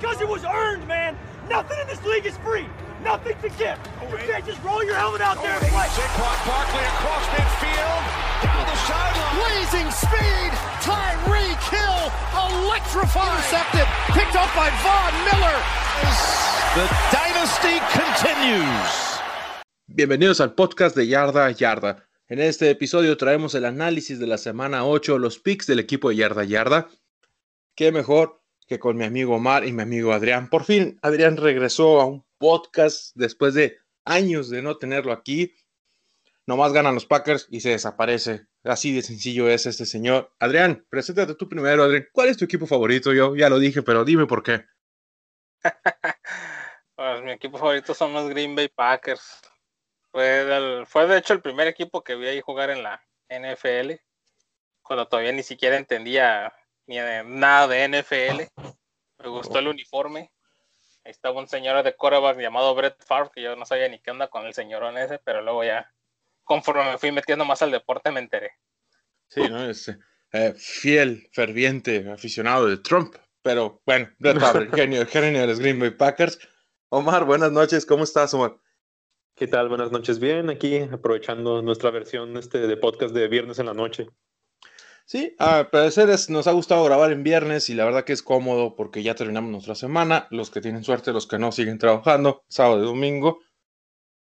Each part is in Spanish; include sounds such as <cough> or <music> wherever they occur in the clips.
because it was earned, man. Nothing in this league is free. Nothing to give. You can't just roll your helmet out there and play. Saquon Barkley across midfield, down the sideline. Blazing speed. Tyreek Hill electrifying. Intercepted. Picked up by Von Miller. The dynasty continues. Bienvenidos al podcast de Yarda a Yarda. En este episodio traemos el análisis de la semana 8, los picks del equipo de Yarda a Yarda. Qué mejor que con mi amigo Omar y mi amigo Adrián. Por fin, Adrián regresó a un podcast después de años de no tenerlo aquí. Nomás ganan los Packers y se desaparece. Así de sencillo es este señor. Adrián, preséntate tú primero, Adrián. ¿Cuál es tu equipo favorito? Yo ya lo dije, pero dime por qué. <laughs> Pues mi equipo favorito son los Green Bay Packers. Fue, fue de hecho el primer equipo que vi ahí jugar en la NFL, cuando todavía ni siquiera entendía ni de- nada de NFL. Me gustó el uniforme. Ahí estaba un señor de quarterback llamado Brett Favre, que yo no sabía ni qué onda con el señorón ese, pero luego ya, conforme me fui metiendo más al deporte, me enteré. Sí, ¿no? Es eh, fiel, ferviente aficionado de Trump. Pero bueno, Brett Favre, <laughs> genio, genio de los Green Bay Packers. Omar, buenas noches. ¿Cómo estás, Omar? ¿Qué tal? Buenas noches. Bien, aquí aprovechando nuestra versión este, de podcast de viernes en la noche. Sí, a parecer es- nos ha gustado grabar en viernes y la verdad que es cómodo porque ya terminamos nuestra semana. Los que tienen suerte, los que no siguen trabajando, sábado y domingo.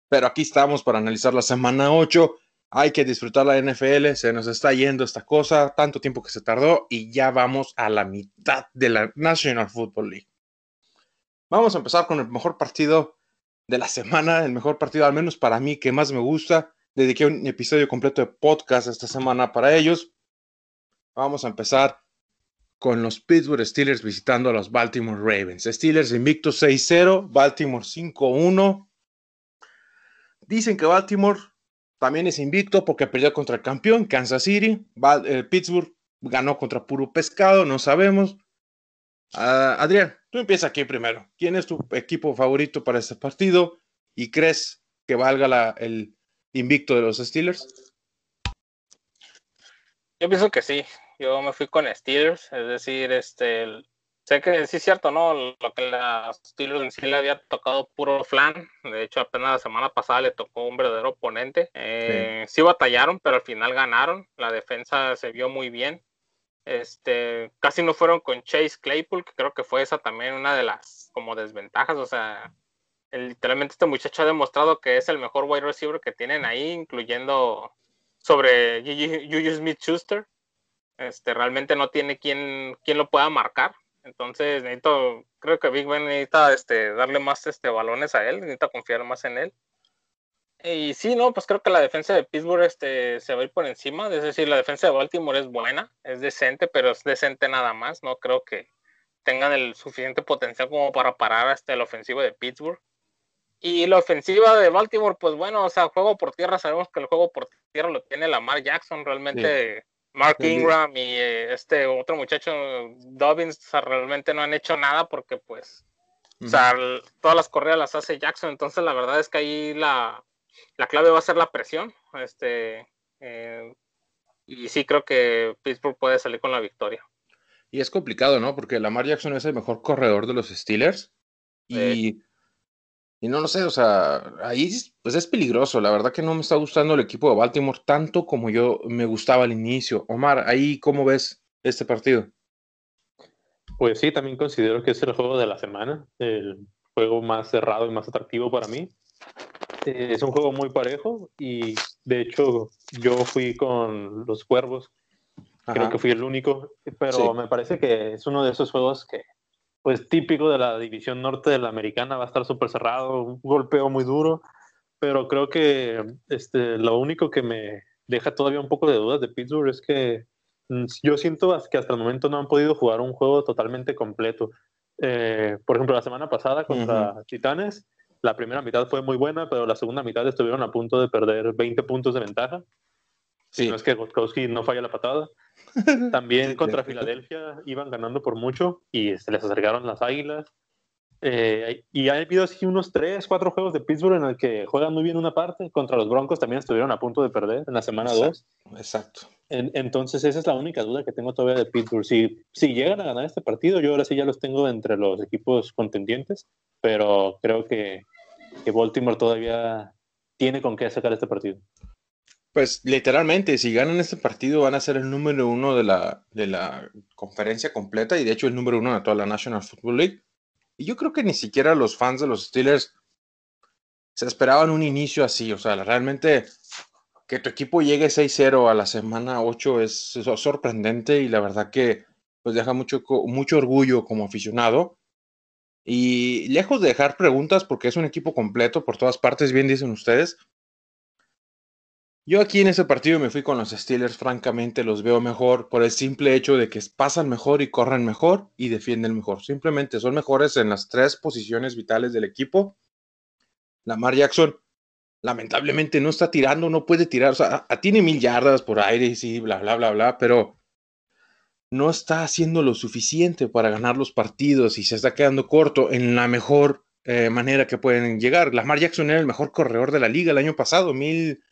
Pero aquí estamos para analizar la semana 8. Hay que disfrutar la NFL, se nos está yendo esta cosa, tanto tiempo que se tardó y ya vamos a la mitad de la National Football League. Vamos a empezar con el mejor partido de la semana, el mejor partido al menos para mí que más me gusta. Dediqué un episodio completo de podcast esta semana para ellos. Vamos a empezar con los Pittsburgh Steelers visitando a los Baltimore Ravens. Steelers invicto 6-0, Baltimore 5-1. Dicen que Baltimore también es invicto porque perdió contra el campeón, Kansas City. Val- eh, Pittsburgh ganó contra puro pescado, no sabemos. Ah, Adrián, tú empieza aquí primero. ¿Quién es tu equipo favorito para este partido? ¿Y crees que valga el invicto de los Steelers? Yo pienso que sí. Yo me fui con Steelers, es decir, este, sé que sí es cierto, ¿no? Lo que la Steelers en sí le había tocado puro flan. De hecho, apenas la semana pasada le tocó un verdadero oponente. Eh, sí. batallaron, pero al final ganaron. La defensa se vio muy bien. Este, casi no fueron con Chase Claypool, que creo que fue esa también una de las como desventajas. O sea, literalmente este muchacho ha demostrado que es el mejor wide receiver que tienen ahí, incluyendo sobre Juju Juju Smith-Schuster. Este, realmente no tiene quien, quien lo pueda marcar. Entonces necesito, creo que Big Ben necesita este, darle más este, balones a él, necesita confiar más en él. Y sí, no, pues creo que la defensa de Pittsburgh este, se va a ir por encima. Es decir, la defensa de Baltimore es buena, es decente, pero es decente nada más. No creo que tengan el suficiente potencial como para parar hasta el ofensivo de Pittsburgh. Y la ofensiva de Baltimore, pues bueno, o sea, juego por tierra, sabemos que el juego por tierra lo tiene Lamar Jackson, realmente Mark. Ingram y eh, este otro muchacho, Dobbins, o sea, realmente no han hecho nada porque pues, o sea, l- todas las correas las hace Jackson, entonces la verdad es que ahí la, la clave va a ser la presión, este, eh, y sí creo que Pittsburgh puede salir con la victoria. Y es complicado, ¿no? Porque Lamar Jackson es el mejor corredor de los Steelers. Y, y no lo sé, o sea, ahí es- pues es peligroso. La verdad que no me está gustando el equipo de Baltimore tanto como yo me gustaba al inicio. Omar, ahí cómo ves este partido? Pues sí, también considero que es el juego de la semana, el juego más cerrado y más atractivo para mí. Eh, es un juego muy parejo y de hecho yo fui con los cuervos, creo que fui el único, pero Sí. me parece que es uno de esos juegos que, pues típico de la división norte de la americana, va a estar súper cerrado, un golpeo muy duro, pero creo que este, lo único que me deja todavía un poco de dudas de Pittsburgh es que mm, yo siento que hasta el momento no han podido jugar un juego totalmente completo. Eh, por ejemplo, la semana pasada contra Titanes, la primera mitad fue muy buena, pero la segunda mitad estuvieron a punto de perder 20 puntos de ventaja. Sí. No es que Gotkowski no falla la patada. También contra. Filadelfia iban ganando por mucho y se les acercaron las águilas. Eh, y ha habido así unos tres, cuatro juegos de Pittsburgh en el que juegan muy bien una parte. Contra los Broncos también estuvieron a punto de perder en la semana 2. Exacto. entonces, esa es la única duda que tengo todavía de Pittsburgh. Si, si llegan a ganar este partido, yo ahora sí ya los tengo entre los equipos contendientes, pero creo que, que Baltimore todavía tiene con qué sacar este partido. Pues literalmente, si ganan este partido van a ser el número uno de la, de la conferencia completa y de hecho el número uno de toda la National Football League. Y yo creo que ni siquiera los fans de los Steelers se esperaban un inicio así. O sea, realmente que tu equipo llegue 6-0 a la semana 8 es, sorprendente y la verdad que pues deja mucho, mucho orgullo como aficionado. Y lejos de dejar preguntas, porque es un equipo completo por todas partes, bien dicen ustedes. Yo aquí en ese partido me fui con los Steelers, francamente los veo mejor por el simple hecho de que pasan mejor y corren mejor y defienden mejor. Simplemente son mejores en las tres posiciones vitales del equipo. Lamar Jackson lamentablemente no está tirando, no puede tirar, o sea, tiene mil yardas por aire y sí, bla, bla, bla, bla, pero no está haciendo lo suficiente para ganar los partidos y se está quedando corto en la mejor eh, manera que pueden llegar. Lamar Jackson era el mejor corredor de la liga el año pasado, mil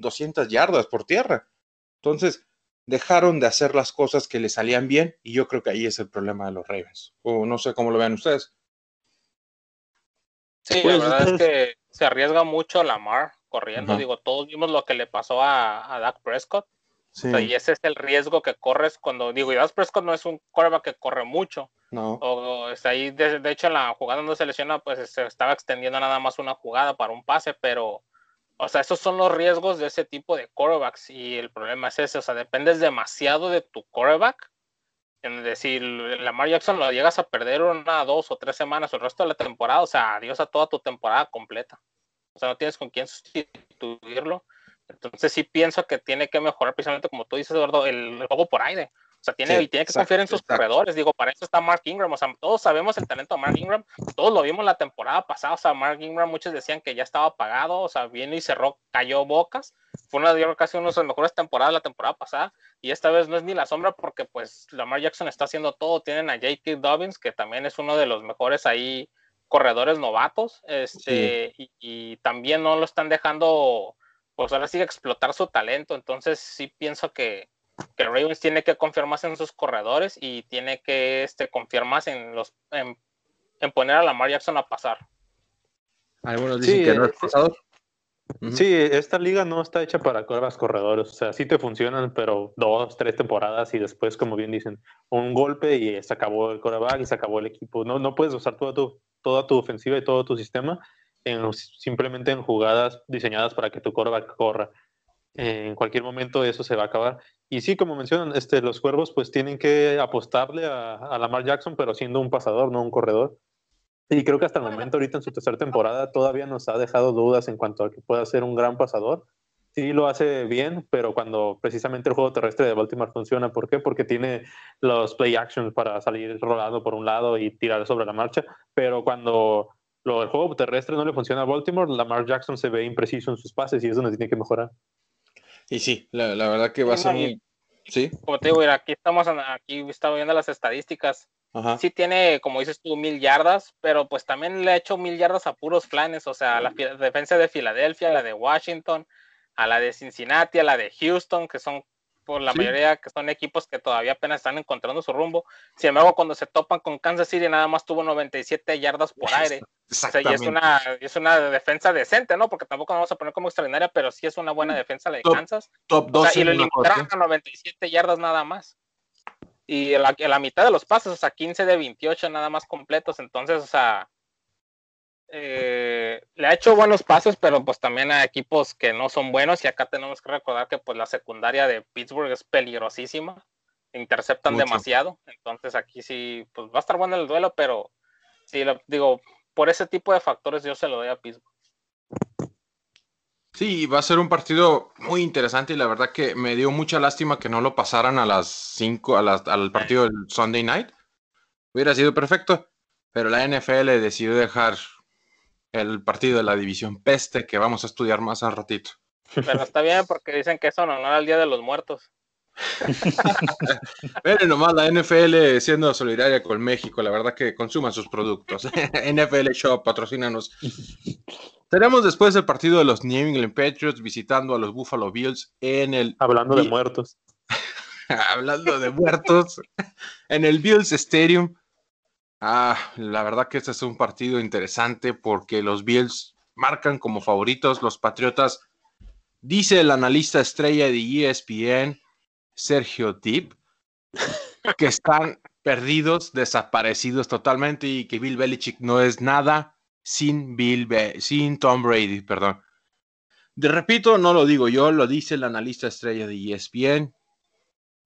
200 yardas por tierra. Entonces, dejaron de hacer las cosas que le salían bien y yo creo que ahí es el problema de los Ravens. O no sé cómo lo vean ustedes. Sí, la pues, verdad es que se arriesga mucho Lamar corriendo. Digo, todos vimos lo que le pasó a, a Dak Prescott. y ese es el riesgo que corres cuando digo, y Dak Prescott no es un quarterback que corre mucho. No. O, está ahí, de, hecho, en la jugada donde se lesiona, pues se estaba extendiendo nada más una jugada para un pase, pero o sea, esos son los riesgos de ese tipo de quarterbacks y el problema es ese, o sea, dependes demasiado de tu quarterback. Es decir, Lamar Jackson lo llegas a perder una, dos o tres semanas o el resto de la temporada, o sea, adiós a toda tu temporada completa. O sea, no tienes con quién sustituirlo. Entonces sí pienso que tiene que mejorar precisamente, como tú dices, Eduardo, el juego por aire. O sea, tiene, y tiene que confiar en sus corredores. Digo, para eso está Mark Ingram. O sea, todos sabemos el talento de Mark Ingram. Todos lo vimos la temporada pasada. O sea, Mark Ingram, muchos decían que ya estaba apagado. O sea, vino y cerró, cayó bocas. Fue una de casi una de las mejores temporadas la temporada pasada. Y esta vez no es ni la sombra porque, pues, Lamar Jackson está haciendo todo. Tienen a J.K. Dobbins, que también es uno de los mejores ahí corredores novatos. Este, y, y también no lo están dejando, pues ahora sí, explotar su talento. Entonces, sí pienso que que Ravens tiene que confiar más en sus corredores y tiene que este, confiar más en los en, poner a Lamar Jackson a pasar. Algunos dicen que no es pasador. Sí, esta liga no está hecha para corredores corredores. O sea, sí te funcionan, pero dos, tres temporadas y después, como bien dicen, un golpe y se acabó el coreback y se acabó el equipo. No, no puedes usar toda tu, toda tu ofensiva y todo tu sistema en, simplemente en jugadas diseñadas para que tu coreback corra en cualquier momento eso se va a acabar. Y sí, como mencionan, este, los cuervos pues tienen que apostarle a, a Lamar Jackson, pero siendo un pasador, no un corredor. Y creo que hasta el momento, ahorita en su tercera temporada, todavía nos ha dejado dudas en cuanto a que pueda ser un gran pasador. Sí lo hace bien, pero cuando precisamente el juego terrestre de Baltimore funciona, ¿por qué? Porque tiene los play actions para salir rolando por un lado y tirar sobre la marcha, pero cuando lo, el juego terrestre no le funciona a Baltimore, Lamar Jackson se ve impreciso en sus pases y es donde tiene que mejorar. Y sí, la, verdad que va a ser muy... Sí. Como te digo, aquí estamos, aquí estamos viendo las estadísticas. Sí tiene, como dices tú, mil yardas, pero pues también le ha hecho mil yardas a puros planes, o sea, a la defensa de Filadelfia, a la de Washington, a la de Cincinnati, a la de Houston, que son por la mayoría que son equipos que todavía apenas están encontrando su rumbo. Sin embargo, cuando se topan con Kansas City, nada más tuvo 97 yardas por aire. y es una, es una defensa decente, ¿no? Porque tampoco vamos a poner como extraordinaria, pero sí es una buena defensa la de Kansas. Top 2. y lo limitaron a 97 yardas nada más. Y la, la mitad de los pases, o sea, 15 de 28 nada más completos. Entonces, o sea, eh, le ha hecho buenos pasos, pero pues también a equipos que no son buenos y acá tenemos que recordar que pues la secundaria de Pittsburgh es peligrosísima, interceptan demasiado, entonces aquí sí, pues va a estar bueno el duelo, pero sí, lo, digo, por ese tipo de factores yo se lo doy a Pittsburgh. Sí, va a ser un partido muy interesante y la verdad que me dio mucha lástima que no lo pasaran a las 5, al partido del Sunday Night. Hubiera sido perfecto, pero la NFL decidió dejar el partido de la división peste que vamos a estudiar más al ratito. Pero está bien porque dicen que eso no era el Día de los Muertos. <laughs> Miren nomás la NFL siendo solidaria con México, la verdad que consuman sus productos. <laughs> NFL Shop, patrocínanos. Tenemos después el partido de los New England Patriots visitando a los Buffalo Bills en el. Hablando de muertos. <laughs> Hablando de muertos. en el Bills Stadium. Ah, la verdad que este es un partido interesante porque los Bills marcan como favoritos. Los Patriotas, dice el analista estrella de ESPN, Sergio Tip, que están perdidos, desaparecidos totalmente y que Bill Belichick no es nada sin Bill sin Tom Brady, perdón. De repito, no lo digo yo, lo dice el analista estrella de ESPN.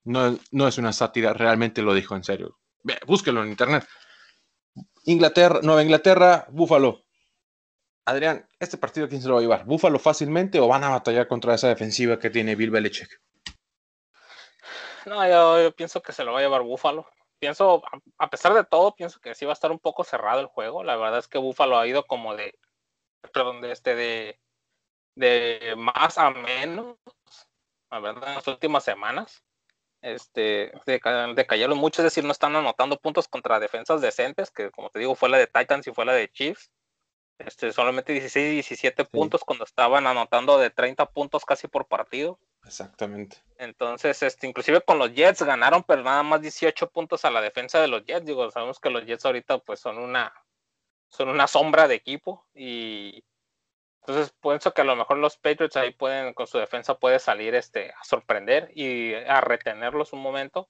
No, no es una sátira, realmente lo dijo en serio. Búsquelo en internet. Inglaterra, Nueva Inglaterra, Búfalo. Adrián, ¿este partido quién se lo va a llevar? ¿Búfalo fácilmente o van a batallar contra esa defensiva que tiene Bill Belichick? No, yo, pienso que se lo va a llevar Búfalo. Pienso, a pesar de todo, pienso que sí va a estar un poco cerrado el juego. La verdad es que Búfalo ha ido como de, perdón, de este, de, de más a menos, la verdad, en las últimas semanas. Este, decayeron mucho, es decir, no están anotando puntos contra defensas decentes, que como te digo, fue la de Titans y fue la de Chiefs. Este, solamente 16 y 17 puntos cuando estaban anotando de 30 puntos casi por partido. Exactamente. Entonces, este, inclusive con los Jets ganaron, pero nada más 18 puntos a la defensa de los Jets. Digo, sabemos que los Jets ahorita pues son una, son una sombra de equipo y entonces pienso que a lo mejor los Patriots ahí pueden, con su defensa puede salir este, a sorprender y a retenerlos un momento.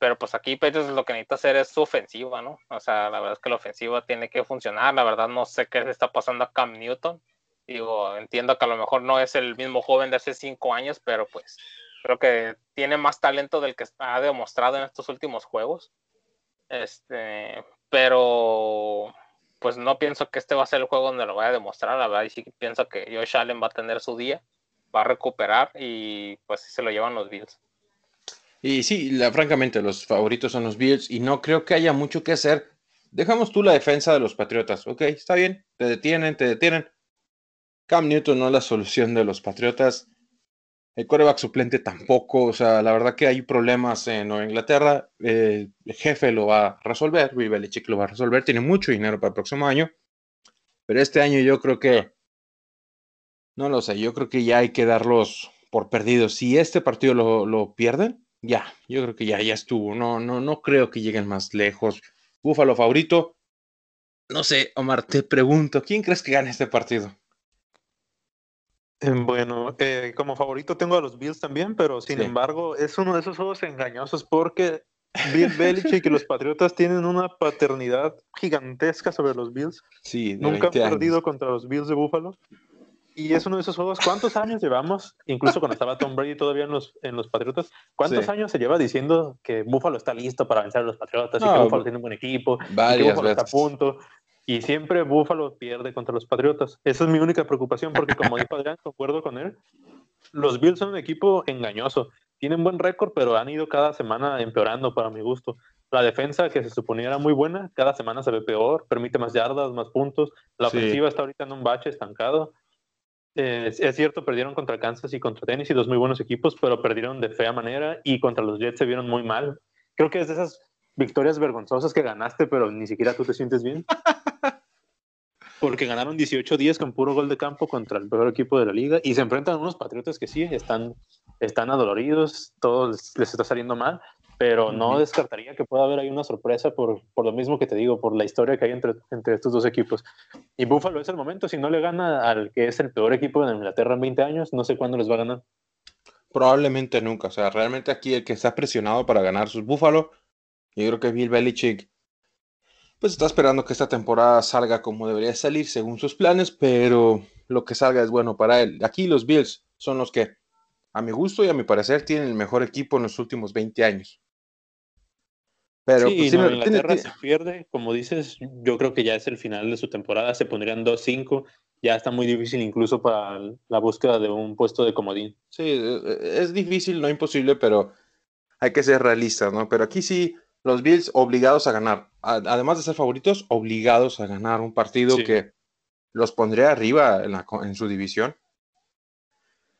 Pero pues aquí Patriots lo que necesita hacer es su ofensiva, ¿no? O sea, la verdad es que la ofensiva tiene que funcionar. La verdad no sé qué le está pasando a Cam Newton Digo, entiendo que a lo mejor no es el mismo joven de hace cinco años, pero pues creo que tiene más talento del que ha demostrado en estos últimos juegos. Este, pero pues no pienso que este va a ser el juego donde lo vaya a demostrar. La verdad, y sí pienso que Josh Allen va a tener su día, va a recuperar y pues se lo llevan los Bills. Y sí, la, francamente, los favoritos son los Bills y no creo que haya mucho que hacer. Dejamos tú la defensa de los Patriotas, ok, está bien, te detienen, te detienen, Cam Newton no es la solución de los Patriotas. El coreback suplente tampoco. O sea, la verdad que hay problemas en Nueva Inglaterra. el jefe lo va a resolver. Belichick lo va a resolver. Tiene mucho dinero para el próximo año. Pero este año yo creo que. No lo sé. Yo creo que ya hay que darlos por perdidos. Si este partido lo, lo pierden, ya. Yo creo que ya, ya estuvo. No, no, no creo que lleguen más lejos. Búfalo favorito. No sé, Omar, te pregunto, ¿quién crees que gane este partido? Em, bueno, eh, como favorito tengo a los Bills también, pero sin embargo es uno de esos juegos engañosos porque Bill <laughs> Belichick y los Patriotas tienen una paternidad gigantesca sobre los Bills. Sí, Nunca han perdido contra los Bills de Buffalo. Y es uno de esos juegos. ¿Cuántos años llevamos? Incluso cuando estaba Tom Brady todavía en los, en los Patriotas. ¿Cuántos años se lleva diciendo que Buffalo está listo para vencer a los Patriotas y que Buffalo tiene un buen equipo? y que Buffalo está a punto. Y siempre Buffalo pierde contra los Patriotas. Esa es mi única preocupación, porque como dijo Adrián, <laughs> concuerdo con él, los Bills son un equipo engañoso. Tienen buen récord, pero han ido cada semana empeorando para mi gusto. La defensa, que se suponía era muy buena, cada semana se ve peor, permite más yardas, más puntos. La ofensiva está ahorita en un bache estancado. Eh, es, cierto, perdieron contra Kansas y contra Tennessee, dos muy buenos equipos, pero perdieron de fea manera y contra los Jets se vieron muy mal. Creo que es de esas victorias vergonzosas que ganaste, pero ni siquiera tú te sientes bien. <laughs> Porque ganaron 18 días con puro gol de campo contra el peor equipo de la liga y se enfrentan a unos patriotas que sí están, están adoloridos, todo les, está saliendo mal, pero no descartaría que pueda haber ahí una sorpresa por, por, lo mismo que te digo, por la historia que hay entre, entre estos dos equipos. Y Buffalo es el momento, si no le gana al que es el peor equipo de Inglaterra en 20 años, no sé cuándo les va a ganar. Probablemente nunca, o sea, realmente aquí el que está presionado para ganar sus Buffalo, yo creo que Bill Belichick pues está esperando que esta temporada salga como debería salir según sus planes, pero lo que salga es bueno para él. Aquí los Bills son los que, a mi gusto y a mi parecer, tienen el mejor equipo en los últimos 20 años. Pero sí, pues, Inglaterra se pierde, como dices, yo creo que ya es el final de su temporada, se pondrían 2-5, ya está muy difícil incluso para la búsqueda de un puesto de comodín. Sí, e, e, es difícil, no imposible, pero hay que ser realistas, ¿no? Pero aquí sí, los Bills obligados a ganar. Además de ser favoritos, obligados a ganar un partido que los pondría arriba en, su división.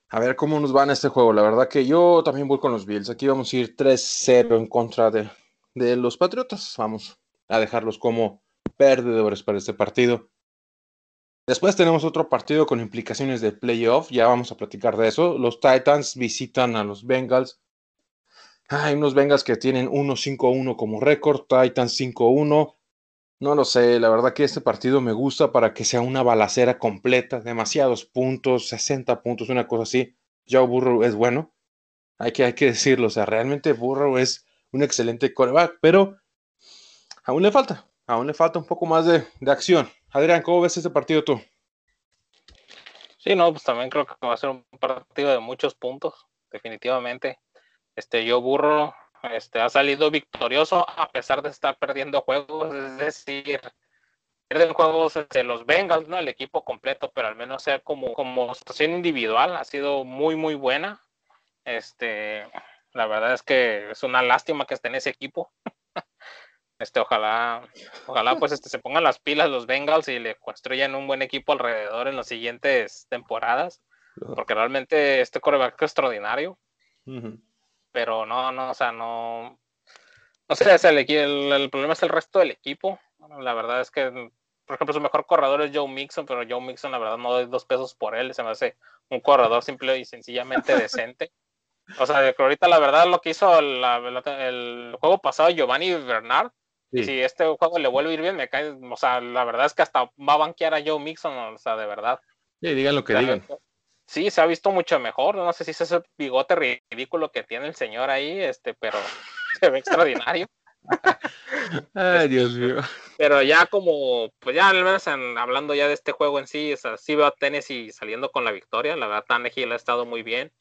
A ver cómo nos va en este juego. La verdad que yo también voy con los Bills. Aquí vamos a ir 3-0 en contra de, de los Patriotas. Vamos a dejarlos como perdedores para este partido. Después tenemos otro partido con implicaciones de playoff. Ya vamos a platicar de eso. Los Titans visitan a los Bengals. Hay unos Bengals que tienen 1-5-1 como récord. Titans 5-1. No lo sé. La verdad que este partido me gusta para que sea una balacera completa. Demasiados puntos, 60 puntos, una cosa así. Joe Burrow es bueno. Hay que, hay que decirlo. O sea, realmente Burrow es un excelente coreback. Pero aún le falta. Aún le falta un poco más de, de acción. Adrián, ¿cómo ves este partido tú? Sí, no, pues también creo que va a ser un partido de muchos puntos, definitivamente. Este, yo burro, este, ha salido victorioso a pesar de estar perdiendo juegos, es decir, pierden juegos de los Bengals, ¿no? El equipo completo, pero al menos sea como, como situación individual, ha sido muy, muy buena. Este, la verdad es que es una lástima que esté en ese equipo. <laughs> Este, ojalá, ojalá pues este, se pongan las pilas los Bengals y le construyan un buen equipo alrededor en las siguientes temporadas, porque realmente este coreback es extraordinario, pero no, no, o sea, no, no sé, el, el, el, problema es el resto del equipo, la verdad es que, por ejemplo, su mejor corredor es Joe Mixon, pero Joe Mixon la verdad no doy dos pesos por él, se me hace un corredor simple y sencillamente decente. <laughs> O sea, que ahorita la verdad lo que hizo la, el juego pasado Giovanni Bernard Sí. Si este juego le vuelve a ir bien, me cae. O sea, la verdad es que hasta va a banquear a Joe Mixon, o sea, de verdad. Sí, digan lo que digan. Sí, se ha visto mucho mejor. No sé si es ese bigote ridículo que tiene el señor ahí, este, pero <laughs> se ve extraordinario. Ay, Dios mío. Pero ya como, pues ya al menos hablando ya de este juego en sí, o sea, sí veo a Tennessee saliendo con la victoria. La verdad, Tannehill ha estado muy bien.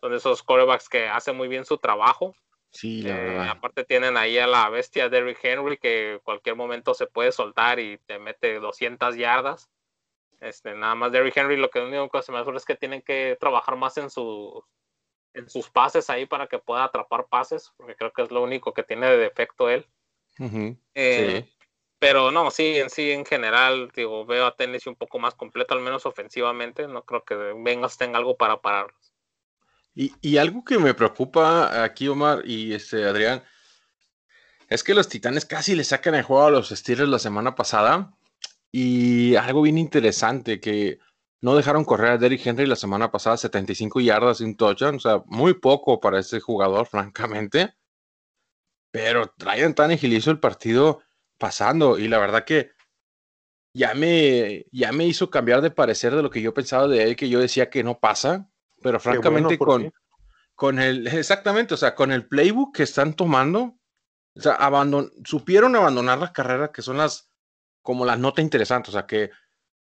Son esos quarterbacks que hacen muy bien su trabajo. Sí, la Eh, verdad. aparte tienen ahí a la bestia Derrick Henry que en cualquier momento se puede soltar y te mete 200 yardas. Este, nada más Derrick Henry lo que único que se me ocurre es que tienen que trabajar más en sus en sus pases ahí para que pueda atrapar pases, porque creo que es lo único que tiene de defecto él. Eh, sí. Pero no, sí, en sí, en general, digo, veo a Tennessee un poco más completo, al menos ofensivamente. No creo que Bengals tenga algo para pararlos. Y, y algo que me preocupa aquí, Omar y este Adrián, es que los Titanes casi le sacan el juego a los Steelers la semana pasada. Y algo bien interesante, que no dejaron correr a Derrick Henry la semana pasada 75 yardas un touchdown. O sea, muy poco para ese jugador, <laughs> francamente. Pero Ryan Tannehill hizo el partido pasando. Y la verdad que ya me, ya me hizo cambiar de parecer de lo que yo pensaba de él, que yo decía que no pasa. Pero bueno, francamente ¿por con, con el, <laughs> exactamente, o sea, con el playbook que están tomando, o sea, abandon, supieron abandonar las carreras que son las, como la nota interesante, o sea, que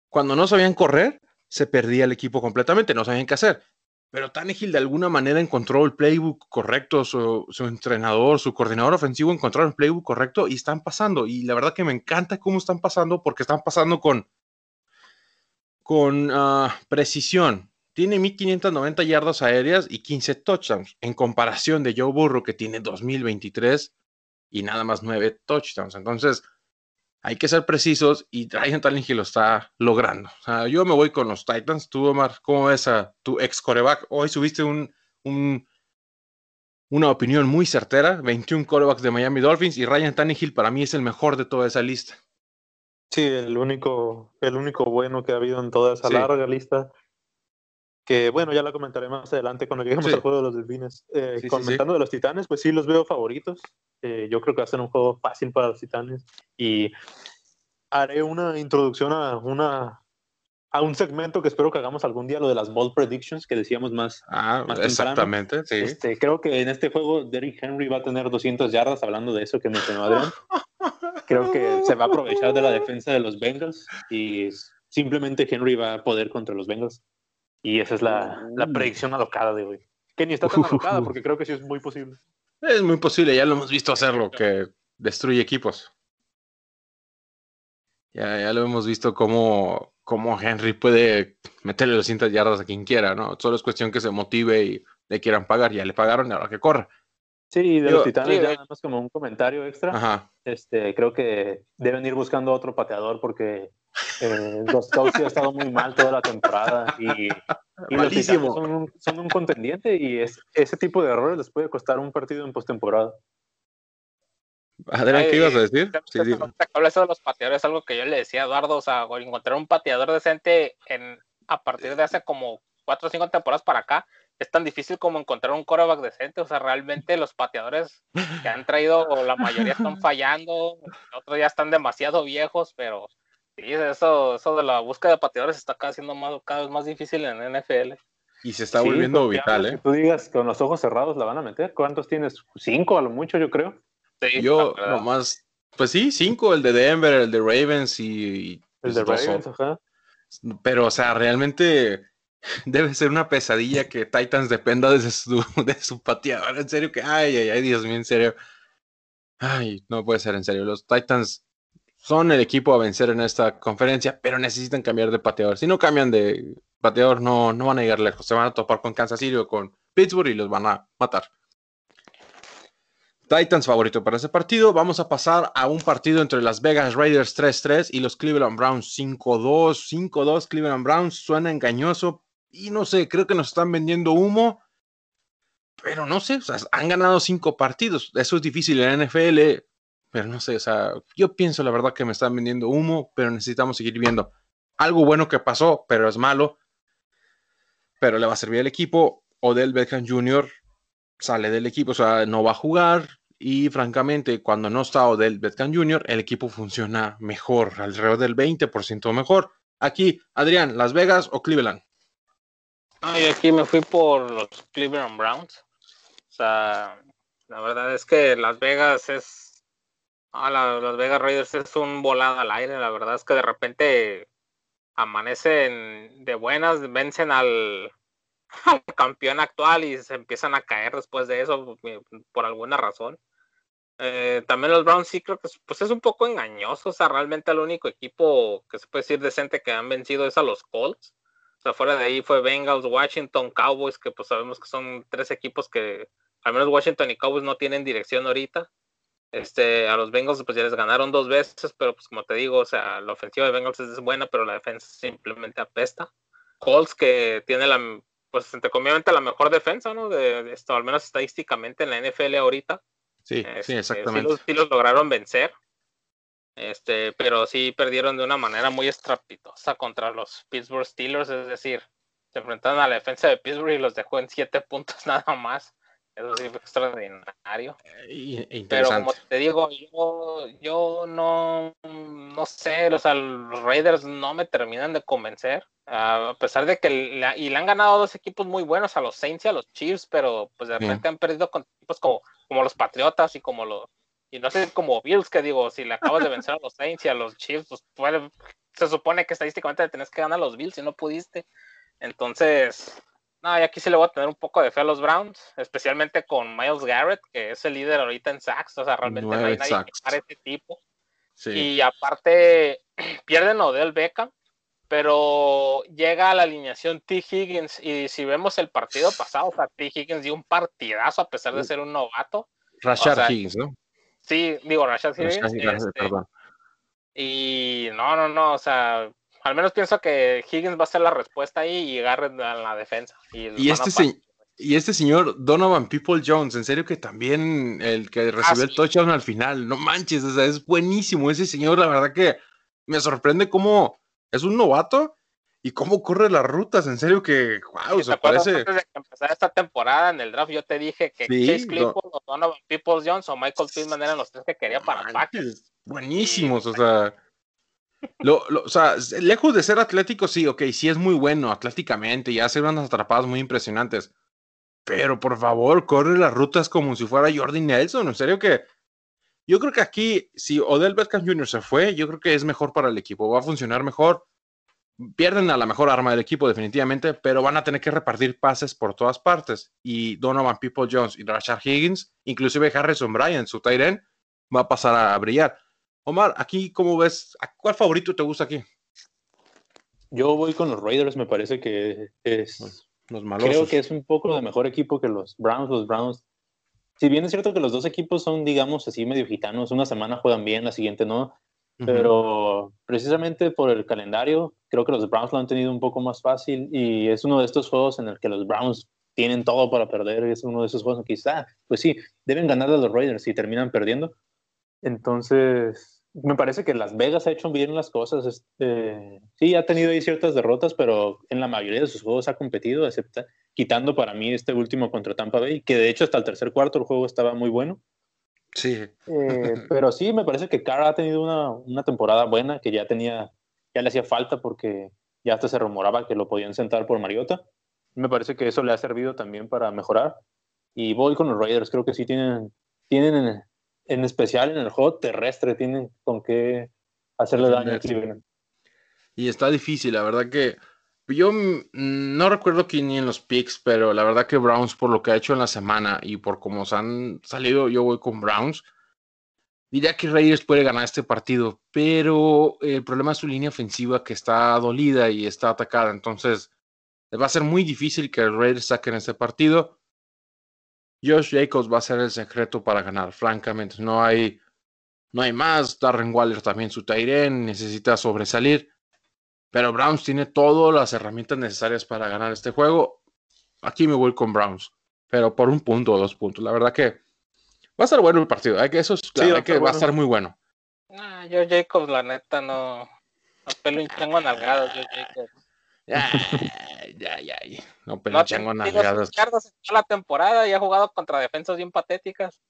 cuando no sabían correr, se perdía el equipo completamente, no sabían qué hacer. Pero Tannehill de alguna manera encontró el playbook correcto, su, entrenador, su coordinador ofensivo encontró el playbook correcto y están pasando. Y la verdad que me encanta cómo están pasando porque están pasando con, con ah, precisión. Tiene 1590 yardas aéreas y 15 touchdowns, en comparación de Joe Burrow, que tiene 2023 y nada más 9 touchdowns. Entonces, hay que ser precisos y Ryan Tannehill lo está logrando. O sea, yo me voy con los Titans. Tú, Omar, ¿cómo ves a tu ex coreback? Hoy subiste un, un- una opinión muy certera. 21 corebacks de Miami Dolphins y Ryan Tannehill para mí es el mejor de toda esa lista. Sí, el único, el único bueno que ha habido en toda esa Sí. larga lista. Que bueno, ya la comentaré más adelante cuando lleguemos Sí. al juego de los delfines. Eh, Sí, sí, comentando de los titanes, pues sí los veo favoritos. Eh, yo creo que va a ser un juego fácil para los titanes. Y haré una introducción a una a un segmento que espero que hagamos algún día, lo de las bold predictions que decíamos más. Ah, Más exactamente, sí. Este, creo que en este juego Derrick Henry va a tener 200 yardas, hablando de eso que mencionó Adrián. <laughs> Creo que se va a aprovechar de la defensa de los Bengals y simplemente Henry va a poder contra los Bengals. Y esa es la, la predicción alocada de hoy. Que ni está tan alocada porque creo que sí es muy posible. Es muy posible, ya lo hemos visto hacerlo, que destruye equipos. Ya, ya lo hemos visto cómo, cómo Henry puede meterle 200 yardas a quien quiera, ¿no? Solo es cuestión que se motive y le quieran pagar. Ya le pagaron, ahora que corra. Sí, y de los Titanes, sí, ya de- nada más como un comentario extra. Ajá. Este, creo que deben ir buscando otro pateador porque eh, Gostkowski ha estado muy mal toda la temporada y Y los Titanes son un, son un contendiente y es, ese tipo de errores les puede costar un partido en postemporada. Adrián, ¿qué ibas a decir? Sí, que hablas de los pateadores, es algo que yo le decía a Eduardo, o sea, encontrar un pateador decente en, a partir de hace como cuatro o cinco temporadas para acá, es tan difícil como encontrar un coreback decente, o sea, realmente los pateadores que han traído, o la mayoría están fallando, otros ya están demasiado viejos, pero sí, eso, eso de la búsqueda de pateadores está cada, siendo más, cada vez más difícil en NFL. Y se está Sí, volviendo vital, Que ¿eh? tú digas con los ojos cerrados la van a meter. ¿Cuántos tienes? Cinco a lo mucho, yo creo. Sí, Yo nomás, pues sí, cinco, el de Denver, el de Ravens y... y, El pues, de Ravens, ajá. Pero, o sea, realmente <laughs> debe ser una pesadilla que Titans dependa de su, de su pateador. En serio que, ay, ay, ay, Dios mío, en serio. Ay, no puede ser en serio. Los Titans son el equipo a vencer en esta conferencia, pero necesitan cambiar de pateador. Si no cambian de pateador, no, no van a llegar lejos. Se van a topar con Kansas City o con Pittsburgh y los van a matar. Titans favorito para ese partido. Vamos a pasar a un partido entre las Vegas Raiders 3-3 y los Cleveland Browns 5-2. 5-2 Cleveland Browns suena engañoso y no sé, creo que nos están vendiendo humo. Pero no sé, o sea, han ganado cinco partidos. Eso es difícil en la NFL, pero no sé, o sea, yo pienso la verdad que me están vendiendo humo, pero necesitamos seguir viendo. Algo bueno que pasó, pero es malo. Pero le va a servir al equipo. Odell Beckham Jr. sale del equipo, o sea, no va a jugar. Y francamente, cuando no está Odell Beckham Jr., el equipo funciona mejor, alrededor del 20% mejor. Aquí, Adrián, ¿Las Vegas o Cleveland? Yo aquí me fui por los Cleveland Browns. O sea, la verdad es que Las Vegas es. Ah, la- Las Vegas Raiders es un volado al aire. La verdad es que de repente amanecen de buenas, vencen <laughs> al, campeón actual y se empiezan a caer después de eso eh, por alguna razón. Eh, también los Browns sí creo que es, pues es un poco engañoso. O sea, realmente el único equipo que se puede decir decente que han vencido es a los Colts. O sea, fuera de ahí fue Bengals, Washington, Cowboys, que pues sabemos que son tres equipos que al menos Washington y Cowboys no tienen dirección ahorita. Este, a los Bengals pues ya les ganaron dos veces, pero pues como te digo, o sea, la ofensiva de Bengals es buena, pero la defensa simplemente apesta. Colts que tiene la, pues entre comillas, la mejor defensa, ¿no? De, de esto, al menos estadísticamente en la NFL ahorita. Sí, Este, sí, Sí exactamente. los, sí los lograron vencer. Este, pero sí perdieron de una manera muy estrapitosa contra los Pittsburgh Steelers, es decir, se enfrentaron a la defensa de Pittsburgh y los dejó en siete <laughs> puntos nada más. Eso sí fue extraordinario. E Pero como te digo, yo, yo no, no sé, o sea, los Raiders no me terminan de convencer. A pesar de que la- y le han ganado dos equipos muy buenos a los Saints y a los Chiefs, pero pues de repente han perdido con equipos como, como los Patriotas y como los y no sé como Bills que digo, si le acabas de vencer a los Saints y a los Chiefs, pues se supone que estadísticamente tenés que ganar a los Bills y no pudiste. Entonces, no, y aquí sí le voy a tener un poco de fe a los Browns, especialmente con Miles Garrett, que es el líder ahorita en sacks, o sea, realmente no hay nadie que pare ese tipo. Sí. Y aparte, <clears throat> pierden Odell Beckham, pero llega a la alineación T. Higgins, y si vemos el partido pasado, o sea, T. Higgins dio un partidazo a pesar de ser un novato. Rashad o sea, Higgins, ¿no? Sí, digo, Rashad Higgins. Rashad Higgins, este, perdón. y no, no, no, o sea, al menos pienso que Higgins va a ser la respuesta ahí y Garrett a la defensa. Y, este, a se- y este señor Donovan People Jones, en serio que también el que recibió el sí. touchdown al final, no manches, o sea, es buenísimo ese señor, la verdad que me sorprende cómo es un novato y cómo corre las rutas, en serio que, wow, ¿Te se parece, antes de que empezara esta temporada en el draft? Yo te dije que Sí, Chase no. Claypool, o Donovan Peoples Jones o Michael Pittman eran los tres que quería para Packers. buenísimos, o sea, lo, o sea, lejos de ser atlético, sí, ok, sí es muy bueno atléticamente y hace unas atrapadas muy impresionantes, pero por favor, corre las rutas como si fuera Jordi Nelson, en serio que yo creo que aquí, si Odell Beckham Jr. se fue, yo creo que es mejor para el equipo, va a funcionar mejor. Pierden a la mejor arma del equipo, definitivamente, pero van a tener que repartir pases por todas partes. Y Donovan People Jones y Rashard Higgins, inclusive Harrison Bryant, su tight va a pasar a brillar. Omar, aquí, ¿cómo ves? ¿A ¿Cuál favorito te gusta aquí? Yo voy con los Raiders, me parece que es. Los malosos. Creo que es un poco de mejor equipo que los Browns. Los Browns, si bien es cierto que los dos equipos son, digamos, así medio gitanos, una semana juegan bien, la siguiente no, Ujú. pero precisamente por el calendario, Creo que los Browns lo han tenido un poco más fácil y es uno de estos juegos en el que los Browns tienen todo para perder. Es uno de esos juegos en que quizá, pues sí, deben ganar a los Raiders y terminan perdiendo. Entonces, me parece que Las Vegas ha hecho bien las cosas. Este, sí, ha tenido ahí ciertas derrotas, pero en la mayoría de sus juegos ha competido, excepto, quitando para mí este último contra Tampa Bay, que de hecho hasta el tercer cuarto el juego estaba muy bueno. Sí. Eh, <laughs> pero sí, me parece que Carr ha tenido una, una, temporada buena, que ya tenía, ya le hacía falta porque ya hasta se rumoraba que lo podían sentar por Mariota. Me parece que eso le ha servido también para mejorar. Y voy con los Raiders, creo que sí tienen, tienen en especial en el juego terrestre, tienen con qué hacerle daño a Cleveland. Y está difícil, la verdad que yo no recuerdo quién ni en los picks, pero la verdad que Browns por lo que ha hecho en la semana y por cómo se han salido, yo voy con Browns. Diría que Raiders puede ganar este partido, pero el problema es su línea ofensiva que está dolida y está atacada, entonces va a ser muy difícil que Raiders saquen este partido. Josh Jacobs va a ser el secreto para ganar, francamente. No hay, no hay más. Darren Waller también su Tyren necesita sobresalir. Pero Browns tiene todas las herramientas necesarias para ganar este juego. Aquí me voy con Browns, pero por un punto o dos puntos. La verdad que va a ser bueno el partido. Hay que, eso es claro, que va a estar muy bueno. Nah, Josh Jacobs, la neta, no. No pelo un chango nalgado, Josh Jacobs. Ya, ya, ya. No, pero no, chango nalgadas. la temporada y ha jugado contra defensas bien patéticas.